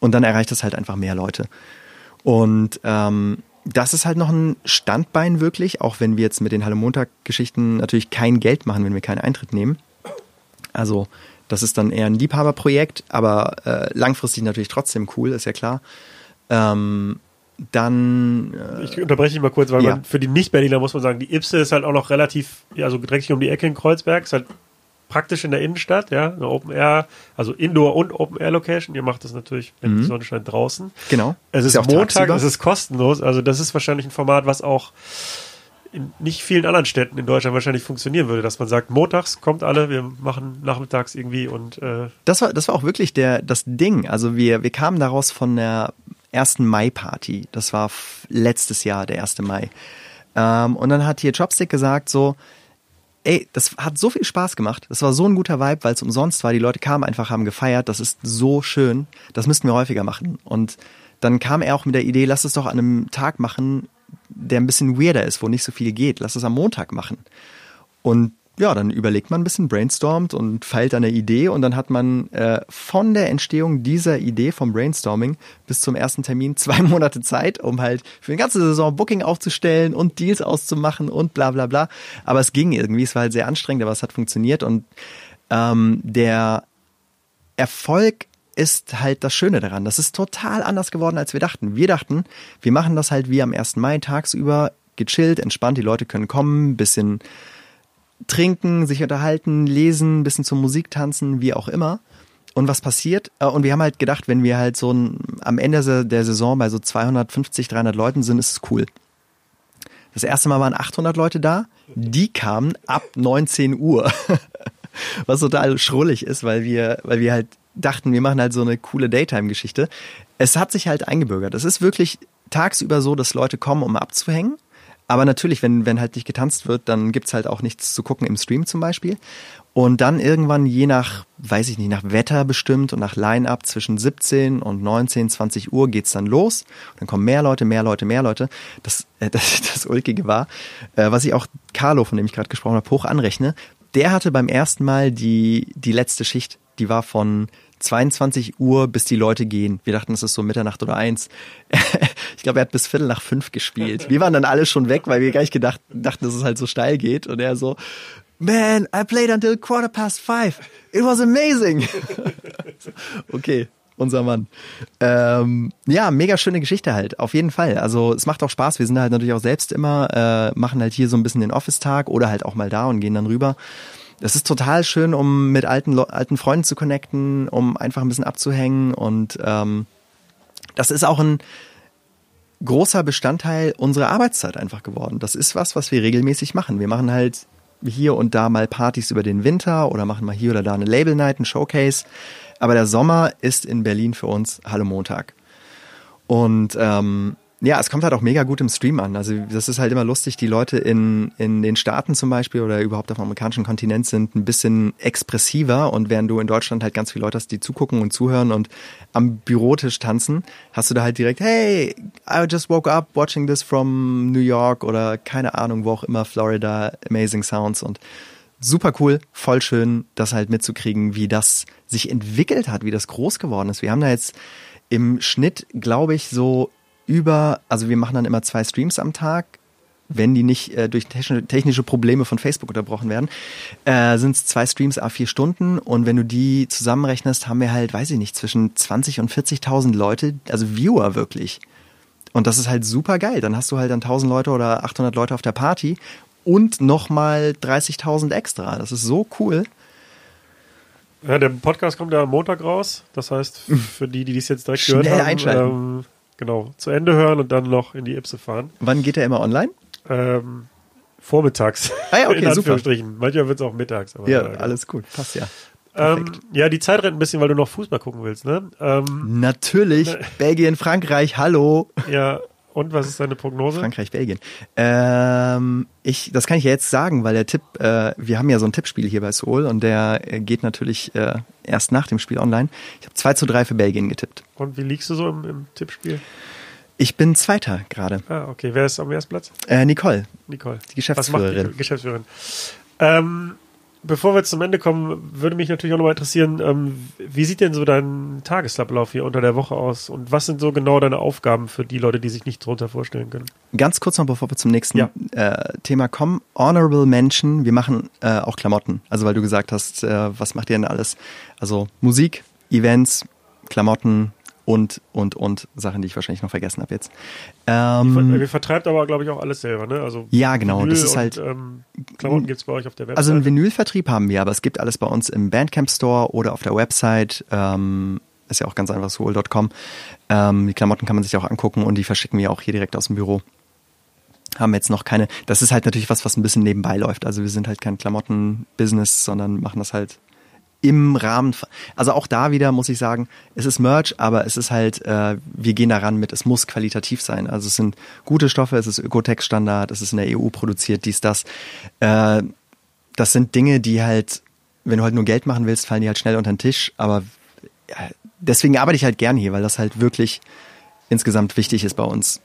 Und dann erreicht das halt einfach mehr Leute. Und ähm, das ist halt noch ein Standbein wirklich, auch wenn wir jetzt mit den Hallo Montag-Geschichten natürlich kein Geld machen, wenn wir keinen Eintritt nehmen. Also das ist dann eher ein Liebhaberprojekt, aber äh, langfristig natürlich trotzdem cool, ist ja klar. Ähm, dann. Äh, ich unterbreche dich mal kurz, weil ja. man für die Nicht-Berliner muss man sagen, die Ipse ist halt auch noch relativ, also direkt hier um die Ecke in Kreuzberg, ist halt praktisch in der Innenstadt, ja, eine Open Air, also Indoor und Open Air Location. Ihr macht das natürlich, wenn mhm. die Sonne scheint, draußen. Genau. Es ist, ist Montag, es ist kostenlos, also das ist wahrscheinlich ein Format, was auch in nicht vielen anderen Städten in Deutschland wahrscheinlich funktionieren würde, dass man sagt, montags kommt alle, wir machen nachmittags irgendwie und äh das war das war auch wirklich der das Ding. Also wir wir kamen daraus von der ersten Mai-Party. Das war letztes Jahr, der 1. Mai. Ähm, und dann hat hier Chopstick gesagt so, ey, das hat so viel Spaß gemacht. Das war so ein guter Vibe, weil es umsonst war. Die Leute kamen einfach, haben gefeiert. Das ist so schön. Das müssten wir häufiger machen. Und dann kam er auch mit der Idee, lass es doch an einem Tag machen, der ein bisschen weirder ist, wo nicht so viel geht. Lass es am Montag machen. Und ja, dann überlegt man ein bisschen, brainstormt und feilt eine Idee und dann hat man äh, von der Entstehung dieser Idee vom Brainstorming bis zum ersten Termin zwei Monate Zeit, um halt für die ganze Saison Booking aufzustellen und Deals auszumachen und bla bla bla. Aber es ging irgendwie, es war halt sehr anstrengend, aber es hat funktioniert und ähm, der Erfolg ist halt das Schöne daran. Das ist total anders geworden, als wir dachten. Wir dachten, wir machen das halt wie am 1. Mai tagsüber, gechillt, entspannt, die Leute können kommen, bisschen trinken, sich unterhalten, lesen, ein bisschen zur Musik tanzen, wie auch immer. Und was passiert? Äh, und wir haben halt gedacht, wenn wir halt so ein, am Ende der Saison bei so 250, 300 Leuten sind, ist es cool. Das erste Mal waren 800 Leute da. Die kamen ab 19 Uhr. Was total schrullig ist, weil wir, weil wir halt dachten, wir machen halt so eine coole Daytime-Geschichte. Es hat sich halt eingebürgert. Es ist wirklich tagsüber so, dass Leute kommen, um abzuhängen. Aber natürlich, wenn, wenn halt nicht getanzt wird, dann gibt's halt auch nichts zu gucken im Stream zum Beispiel. Und dann irgendwann je nach, weiß ich nicht, nach Wetter bestimmt und nach Line-Up zwischen 17 und 19, 20 Uhr geht's dann los. Dann kommen mehr Leute, mehr Leute, mehr Leute. Das, äh, das, das Ulkige war, äh, was ich auch Carlo, von dem ich gerade gesprochen habe, hoch anrechne. Der hatte beim ersten Mal die, die letzte Schicht. Die war von 22 Uhr, bis die Leute gehen. Wir dachten, es ist so Mitternacht oder eins. ich glaube, er hat bis Viertel nach fünf gespielt. Wir waren dann alle schon weg, weil wir gar nicht gedacht, dachten, dass es halt so steil geht. Und er so, man, I played until quarter past five. It was amazing. okay, unser Mann. Ähm, ja, mega schöne Geschichte halt, auf jeden Fall. Also es macht auch Spaß. Wir sind halt natürlich auch selbst immer, äh, machen halt hier so ein bisschen den Office-Tag oder halt auch mal da und gehen dann rüber. Das ist total schön, um mit alten, alten Freunden zu connecten, um einfach ein bisschen abzuhängen. Und ähm, das ist auch ein großer Bestandteil unserer Arbeitszeit einfach geworden. Das ist was, was wir regelmäßig machen. Wir machen halt hier und da mal Partys über den Winter oder machen mal hier oder da eine Label Night, ein Showcase. Aber der Sommer ist in Berlin für uns Hallo Montag. Und ähm, ja, es kommt halt auch mega gut im Stream an. Also das ist halt immer lustig, die Leute in, in den Staaten zum Beispiel oder überhaupt auf dem amerikanischen Kontinent sind ein bisschen expressiver und während du in Deutschland halt ganz viele Leute hast, die zugucken und zuhören und am Bürotisch tanzen, hast du da halt direkt, hey, I just woke up watching this from New York oder keine Ahnung, wo auch immer, Florida, amazing sounds und super cool, voll schön, das halt mitzukriegen, wie das sich entwickelt hat, wie das groß geworden ist. Wir haben da jetzt im Schnitt, glaube ich, so über, also wir machen dann immer zwei Streams am Tag, wenn die nicht äh, durch technische Probleme von Facebook unterbrochen werden, äh, sind es zwei Streams a vier Stunden und wenn du die zusammenrechnest, haben wir halt, weiß ich nicht, zwischen 20 und 40.000 Leute, also Viewer wirklich. Und das ist halt super geil. Dann hast du halt dann 1000 Leute oder 800 Leute auf der Party und nochmal 30.000 extra. Das ist so cool. Ja, der Podcast kommt ja am Montag raus. Das heißt, für die, die dies jetzt direkt Schnell gehört haben, einschalten. Ähm, genau, zu Ende hören und dann noch in die Ipse fahren. Wann geht er immer online? Ähm, vormittags. Ah ja, okay, in super. Anführungsstrichen. Manchmal wird es auch mittags. Aber Ja, genau. alles gut, passt ja. Ähm, perfekt. ja, die Zeit rennt ein bisschen, weil du noch Fußball gucken willst, ne? Ähm, Natürlich, Belgien, Frankreich, hallo. ja, und was ist deine Prognose? Frankreich, Belgien. Ähm, ich, das kann ich ja jetzt sagen, weil der Tipp, äh, wir haben ja so ein Tippspiel hier bei Seoul und der äh, geht natürlich äh, erst nach dem Spiel online. Ich habe 2 zu 3 für Belgien getippt. Und wie liegst du so im, im Tippspiel? Ich bin Zweiter gerade. Ah, okay. Wer ist am ersten Platz? Äh, Nicole, Nicole. die Geschäftsführerin. Was macht die Geschäftsführerin? Ähm, bevor wir zum Ende kommen, würde mich natürlich auch nochmal interessieren, ähm, wie sieht denn so dein Tagesablauf hier unter der Woche aus? Und was sind so genau deine Aufgaben für die Leute, die sich nicht drunter vorstellen können? Ganz kurz noch, bevor wir zum nächsten Ja. äh, Thema kommen. Honorable Mention, wir machen äh, auch Klamotten. Also weil du gesagt hast, äh, was macht ihr denn alles? Also Musik, Events, Klamotten und, und, und Sachen, die ich wahrscheinlich noch vergessen habe jetzt. Ähm, Wir vertreibt aber, glaube ich, auch alles selber, ne? Also Ja, genau, Vinyl das ist und, halt- Ähm, Klamotten gibt's bei euch auf der Website. Also einen Vinylvertrieb haben wir, aber es gibt alles bei uns im Bandcamp Store oder auf der Website. Ähm, ist ja auch ganz einfach soul.com. Ähm, die Klamotten kann man sich auch angucken und die verschicken wir auch hier direkt aus dem Büro. Haben jetzt noch keine. Das ist halt natürlich was, was ein bisschen nebenbei läuft. Also wir sind halt kein Klamotten-Business, sondern machen das halt im Rahmen. Also auch da wieder muss ich sagen, es ist Merch, aber es ist halt, äh, wir gehen daran mit, es muss qualitativ sein. Also es sind gute Stoffe, es ist Ökotex-Standard, es ist in der EU produziert, dies, das. Äh, das sind Dinge, die halt, wenn du halt nur Geld machen willst, fallen die halt schnell unter den Tisch. Aber ja, deswegen arbeite ich halt gern hier, weil das halt wirklich insgesamt wichtig ist bei uns.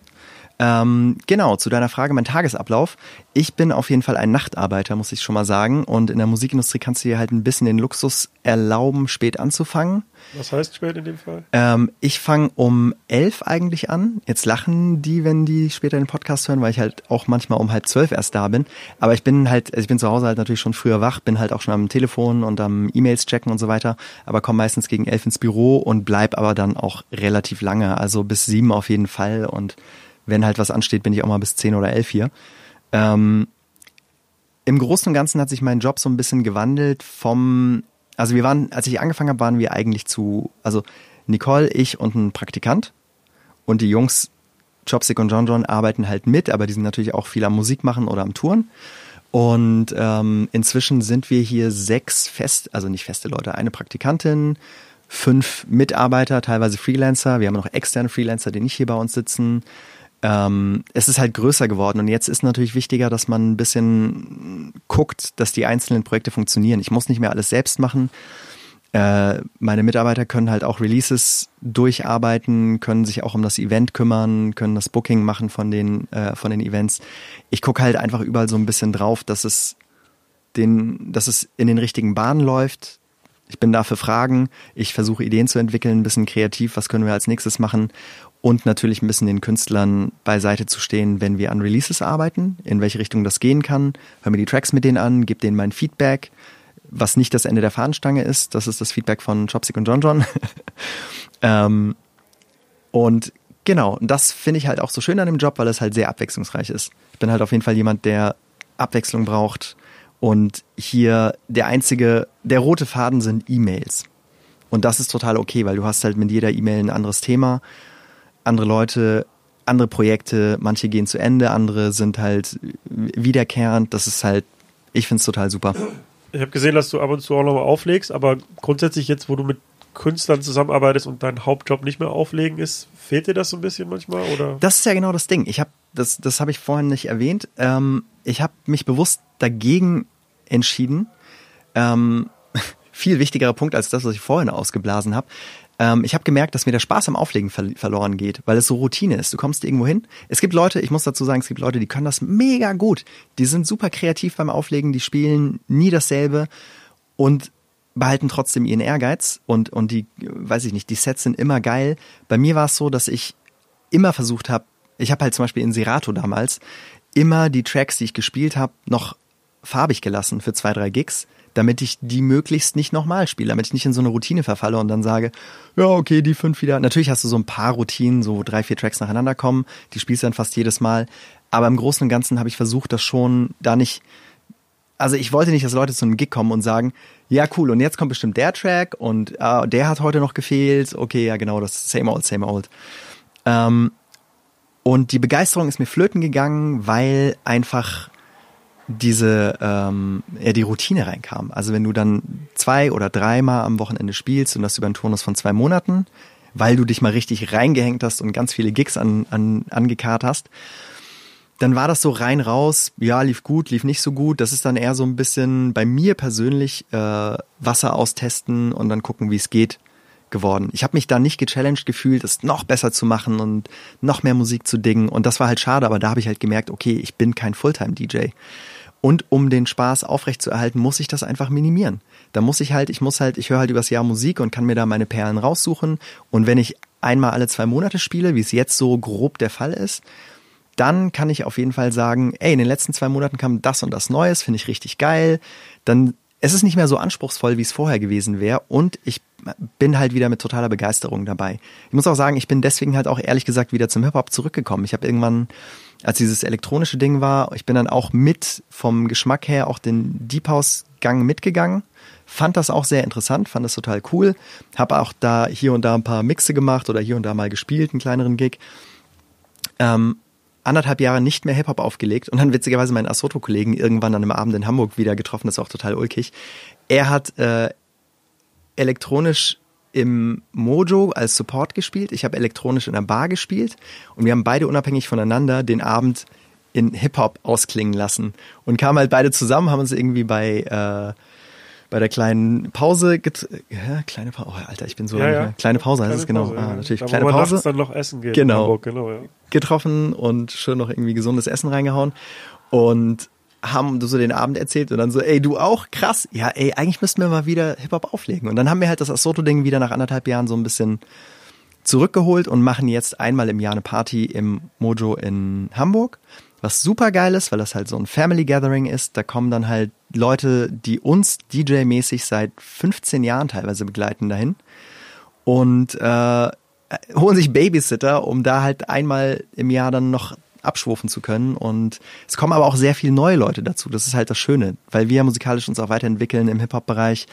Ähm, genau, zu deiner Frage, mein Tagesablauf. Ich bin auf jeden Fall ein Nachtarbeiter, muss ich schon mal sagen. Und in der Musikindustrie kannst du dir halt ein bisschen den Luxus erlauben, spät anzufangen. Was heißt spät in dem Fall? Ähm, ich fange um elf eigentlich an. Jetzt lachen die, wenn die später den Podcast hören, weil ich halt auch manchmal um halb zwölf erst da bin. Aber ich bin halt, also ich bin zu Hause halt natürlich schon früher wach, bin halt auch schon am Telefon und am E-Mails checken und so weiter, aber komme meistens gegen elf ins Büro und bleib aber dann auch relativ lange, also bis sieben auf jeden Fall. Und wenn halt was ansteht, bin ich auch mal bis zehn oder elf hier. Ähm, Im Großen und Ganzen hat sich mein Job so ein bisschen gewandelt vom, also wir waren, als ich angefangen habe, waren wir eigentlich zu, also Nicole, ich und ein Praktikant und die Jungs Chopstick und John John arbeiten halt mit, aber die sind natürlich auch viel am Musik machen oder am Touren. Und ähm, inzwischen sind wir hier sechs fest, also nicht feste Leute, eine Praktikantin, fünf Mitarbeiter, teilweise Freelancer. Wir haben noch externe Freelancer, die nicht hier bei uns sitzen. Ähm, es ist halt größer geworden und jetzt ist natürlich wichtiger, dass man ein bisschen guckt, dass die einzelnen Projekte funktionieren. Ich muss nicht mehr alles selbst machen. Äh, meine Mitarbeiter können halt auch Releases durcharbeiten, können sich auch um das Event kümmern, können das Booking machen von den, äh, von den Events. Ich gucke halt einfach überall so ein bisschen drauf, dass es den, dass es in den richtigen Bahnen läuft. Ich bin da für Fragen. Ich versuche Ideen zu entwickeln, ein bisschen kreativ. Was können wir als nächstes machen? Und natürlich ein bisschen den Künstlern beiseite zu stehen, wenn wir an Releases arbeiten, in welche Richtung das gehen kann. Hör mir die Tracks mit denen an, gib denen mein Feedback, was nicht das Ende der Fahnenstange ist. Das ist das Feedback von Chopstick und John John. ähm, und genau, das finde ich halt auch so schön an dem Job, weil es halt sehr abwechslungsreich ist. Ich bin halt auf jeden Fall jemand, der Abwechslung braucht. Und hier der einzige, der rote Faden sind E-Mails. Und das ist total okay, weil du hast halt mit jeder E-Mail ein anderes Thema, andere Leute, andere Projekte, manche gehen zu Ende, andere sind halt wiederkehrend. Das ist halt, ich finde es total super. Ich habe gesehen, dass du ab und zu auch nochmal auflegst, aber grundsätzlich jetzt, wo du mit Künstlern zusammenarbeitest und dein Hauptjob nicht mehr auflegen ist, fehlt dir das so ein bisschen manchmal? Oder? Das ist ja genau das Ding. Ich habe, das, das habe ich vorhin nicht erwähnt. Ähm, ich habe mich bewusst dagegen entschieden. Ähm, viel wichtigerer Punkt als das, was ich vorhin ausgeblasen habe. Ähm, ich habe gemerkt, dass mir der Spaß am Auflegen ver verloren geht, weil es so Routine ist. Du kommst irgendwo hin. Es gibt Leute, ich muss dazu sagen, es gibt Leute, die können das mega gut. Die sind super kreativ beim Auflegen, die spielen nie dasselbe und behalten trotzdem ihren Ehrgeiz und, und die, weiß ich nicht, die Sets sind immer geil. Bei mir war es so, dass ich immer versucht habe, ich habe halt zum Beispiel in Serato damals immer die Tracks, die ich gespielt habe, noch farbig gelassen für zwei, drei Gigs, damit ich die möglichst nicht nochmal spiele, damit ich nicht in so eine Routine verfalle und dann sage, ja, okay, die fünf wieder. Natürlich hast du so ein paar Routinen, so drei, vier Tracks nacheinander kommen, die spielst du dann fast jedes Mal. Aber im Großen und Ganzen habe ich versucht, das schon da nicht, also ich wollte nicht, dass Leute zu einem Gig kommen und sagen, ja cool, und jetzt kommt bestimmt der Track und äh, der hat heute noch gefehlt. Okay, ja genau, das same old, same old. Ähm, und die Begeisterung ist mir flöten gegangen, weil einfach diese ähm, ja, die Routine reinkam. Also wenn du dann zwei oder dreimal am Wochenende spielst und das über einen Turnus von zwei Monaten, weil du dich mal richtig reingehängt hast und ganz viele Gigs an, an, angekarrt hast, dann war das so rein raus, ja, lief gut, lief nicht so gut. Das ist dann eher so ein bisschen bei mir persönlich äh, Wasser austesten und dann gucken, wie es geht geworden. Ich habe mich da nicht gechallenged gefühlt, es noch besser zu machen und noch mehr Musik zu dingen. Und das war halt schade, aber da habe ich halt gemerkt, okay, ich bin kein Fulltime-DJ. Und um den Spaß aufrechtzuerhalten, muss ich das einfach minimieren. Da muss ich halt, ich muss halt, ich höre halt übers Jahr Musik und kann mir da meine Perlen raussuchen. Und wenn ich einmal alle zwei Monate spiele, wie es jetzt so grob der Fall ist, dann kann ich auf jeden Fall sagen, ey, in den letzten zwei Monaten kam das und das Neues, finde ich richtig geil. Dann es ist nicht mehr so anspruchsvoll, wie es vorher gewesen wäre. Und ich bin halt wieder mit totaler Begeisterung dabei. Ich muss auch sagen, ich bin deswegen halt auch ehrlich gesagt wieder zum Hip-Hop zurückgekommen. Ich habe irgendwann, als dieses elektronische Ding war, ich bin dann auch mit vom Geschmack her auch den Deep House-Gang mitgegangen. Fand das auch sehr interessant, fand das total cool. Habe auch da hier und da ein paar Mixe gemacht oder hier und da mal gespielt, einen kleineren Gig. Ähm, anderthalb Jahre nicht mehr Hip-Hop aufgelegt und dann witzigerweise meinen Asoto-Kollegen irgendwann an einem Abend in Hamburg wieder getroffen, das war auch total ulkig. Er hat äh, elektronisch im Mojo als Support gespielt, ich habe elektronisch in der Bar gespielt und wir haben beide unabhängig voneinander den Abend in Hip-Hop ausklingen lassen und kamen halt beide zusammen, haben uns irgendwie bei äh, bei der kleinen Pause, get ja, kleine Pause, oh, Alter, ich bin so, Ja, ja. kleine Pause heißt Kleine es genau, Pause, ah, natürlich, Da, wo kleine man Pause dann noch essen geht. Genau. Hamburg, genau, ja. getroffen und schön noch irgendwie gesundes Essen reingehauen und haben so den Abend erzählt und dann so, ey, du auch? Krass. Ja, ey, eigentlich müssten wir mal wieder Hip-Hop auflegen. Und dann haben wir halt das Asoto-Ding wieder nach anderthalb Jahren so ein bisschen zurückgeholt und machen jetzt einmal im Jahr eine Party im Mojo in Hamburg. Was super geil ist, weil das halt so ein Family Gathering ist. Da kommen dann halt Leute, die uns DJ-mäßig seit 15 Jahren teilweise begleiten dahin. Und äh, holen sich Babysitter, um da halt einmal im Jahr dann noch abschwufen zu können. Und es kommen aber auch sehr viele neue Leute dazu. Das ist halt das Schöne, weil wir musikalisch uns auch weiterentwickeln im Hip-Hop-Bereich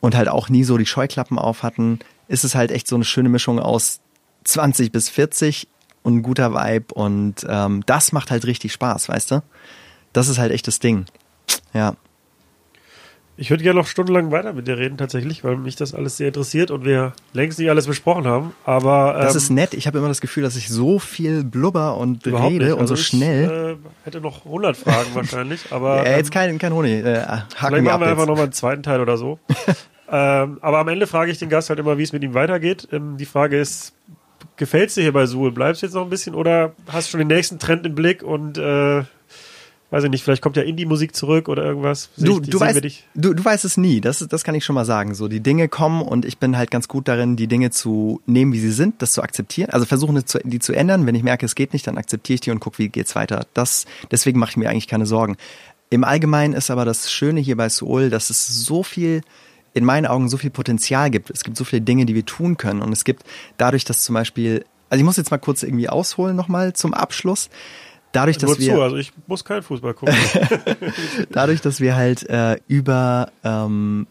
und halt auch nie so die Scheuklappen auf hatten, ist es halt echt so eine schöne Mischung aus 20 bis 40 und ein guter Vibe. Und ähm, das macht halt richtig Spaß, weißt du? Das ist halt echt das Ding. Ja. Ich würde gerne noch stundenlang weiter mit dir reden, tatsächlich, weil mich das alles sehr interessiert und wir längst nicht alles besprochen haben. Aber Das ähm, ist nett. Ich habe immer das Gefühl, dass ich so viel blubber und rede nicht. und Also so ich, schnell. Äh, hätte noch 100 Fragen wahrscheinlich, aber ja, ähm, jetzt kein, kein Honig. Äh, haken vielleicht wir machen wir einfach jetzt. nochmal einen zweiten Teil oder so. ähm, aber am Ende frage ich den Gast halt immer, wie es mit ihm weitergeht. Ähm, die Frage ist, gefällt es dir hier bei Suhl? Bleibst du jetzt noch ein bisschen oder hast du schon den nächsten Trend im Blick und äh, weiß ich nicht, vielleicht kommt ja Indie-Musik zurück oder irgendwas. Du, ich- du, weißt, du, du weißt es nie, das, das kann ich schon mal sagen. So, die Dinge kommen und ich bin halt ganz gut darin, die Dinge zu nehmen, wie sie sind, das zu akzeptieren. Also versuchen, die zu, die zu ändern. Wenn ich merke, es geht nicht, dann akzeptiere ich die und gucke, wie geht's weiter. Das, deswegen mache ich mir eigentlich keine Sorgen. Im Allgemeinen ist aber das Schöne hier bei Seoul, dass es so viel in meinen Augen so viel Potenzial gibt. Es gibt so viele Dinge, die wir tun können. Und es gibt dadurch, dass zum Beispiel, also ich muss jetzt mal kurz irgendwie ausholen nochmal zum Abschluss. Dadurch, dass Nur wir zu, also ich muss keinen Fußball gucken. dadurch, dass wir halt äh, über ähm,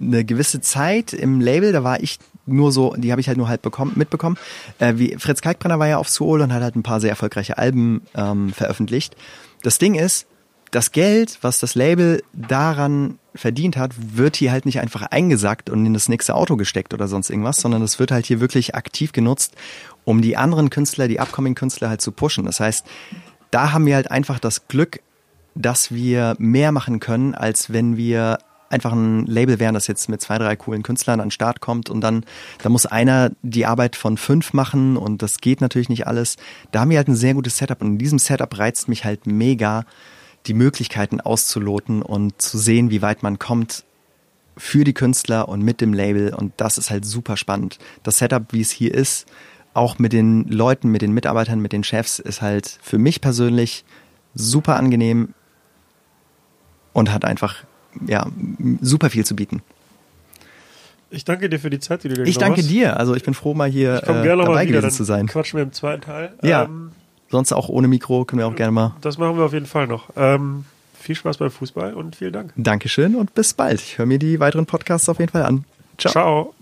eine gewisse Zeit im Label, da war ich nur so, die habe ich halt nur halt bekommen, mitbekommen, äh, wie Fritz Kalkbrenner war ja auf Soul und hat halt ein paar sehr erfolgreiche Alben ähm, veröffentlicht. Das Ding ist, das Geld, was das Label daran verdient hat, wird hier halt nicht einfach eingesackt und in das nächste Auto gesteckt oder sonst irgendwas, sondern das wird halt hier wirklich aktiv genutzt, um die anderen Künstler, die Upcoming-Künstler halt zu pushen. Das heißt, da haben wir halt einfach das Glück, dass wir mehr machen können, als wenn wir einfach ein Label wären, das jetzt mit zwei, drei coolen Künstlern an den Start kommt und dann, da muss einer die Arbeit von fünf machen und das geht natürlich nicht alles. Da haben wir halt ein sehr gutes Setup und in diesem Setup reizt mich halt mega, die Möglichkeiten auszuloten und zu sehen, wie weit man kommt für die Künstler und mit dem Label und das ist halt super spannend. Das Setup, wie es hier ist, auch mit den Leuten, mit den Mitarbeitern, mit den Chefs, ist halt für mich persönlich super angenehm und hat einfach ja super viel zu bieten. Ich danke dir für die Zeit, die du dir Ich genommen danke hast. dir. Also ich bin froh, mal hier Ich äh, gerne dabei gewesen zu sein. quatschen wir im zweiten Teil. Ja. Ähm, Sonst auch ohne Mikro können wir auch gerne mal. das machen wir auf jeden Fall noch. Ähm, viel Spaß beim Fußball und vielen Dank. Dankeschön und bis bald. Ich höre mir die weiteren Podcasts auf jeden Fall an. Ciao. Ciao.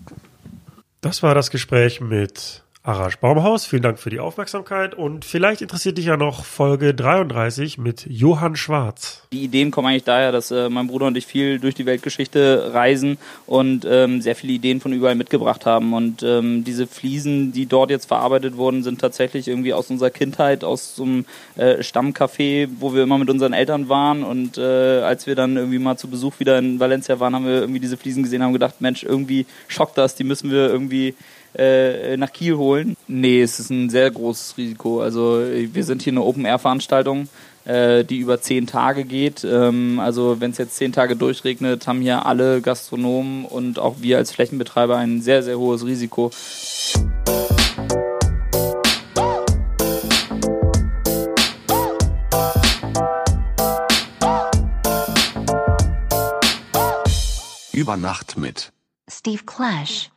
Das war das Gespräch mit Arash Baumhaus, vielen Dank für die Aufmerksamkeit und vielleicht interessiert dich ja noch Folge 33 mit Johann Schwarz. Die Ideen kommen eigentlich daher, dass äh, mein Bruder und ich viel durch die Weltgeschichte reisen und ähm, sehr viele Ideen von überall mitgebracht haben. Und ähm, diese Fliesen, die dort jetzt verarbeitet wurden, sind tatsächlich irgendwie aus unserer Kindheit, aus so einem äh, Stammcafé, wo wir immer mit unseren Eltern waren. Und äh, als wir dann irgendwie mal zu Besuch wieder in Valencia waren, haben wir irgendwie diese Fliesen gesehen, haben gedacht, Mensch, irgendwie schockt das, die müssen wir irgendwie äh, nach Kiel holen. Nee, es ist ein sehr großes Risiko. Also wir sind hier eine Open-Air-Veranstaltung, äh, die über zehn Tage geht. Ähm, also wenn es jetzt zehn Tage durchregnet, haben hier alle Gastronomen und auch wir als Flächenbetreiber ein sehr, sehr hohes Risiko. Über Nacht mit Steve Clash.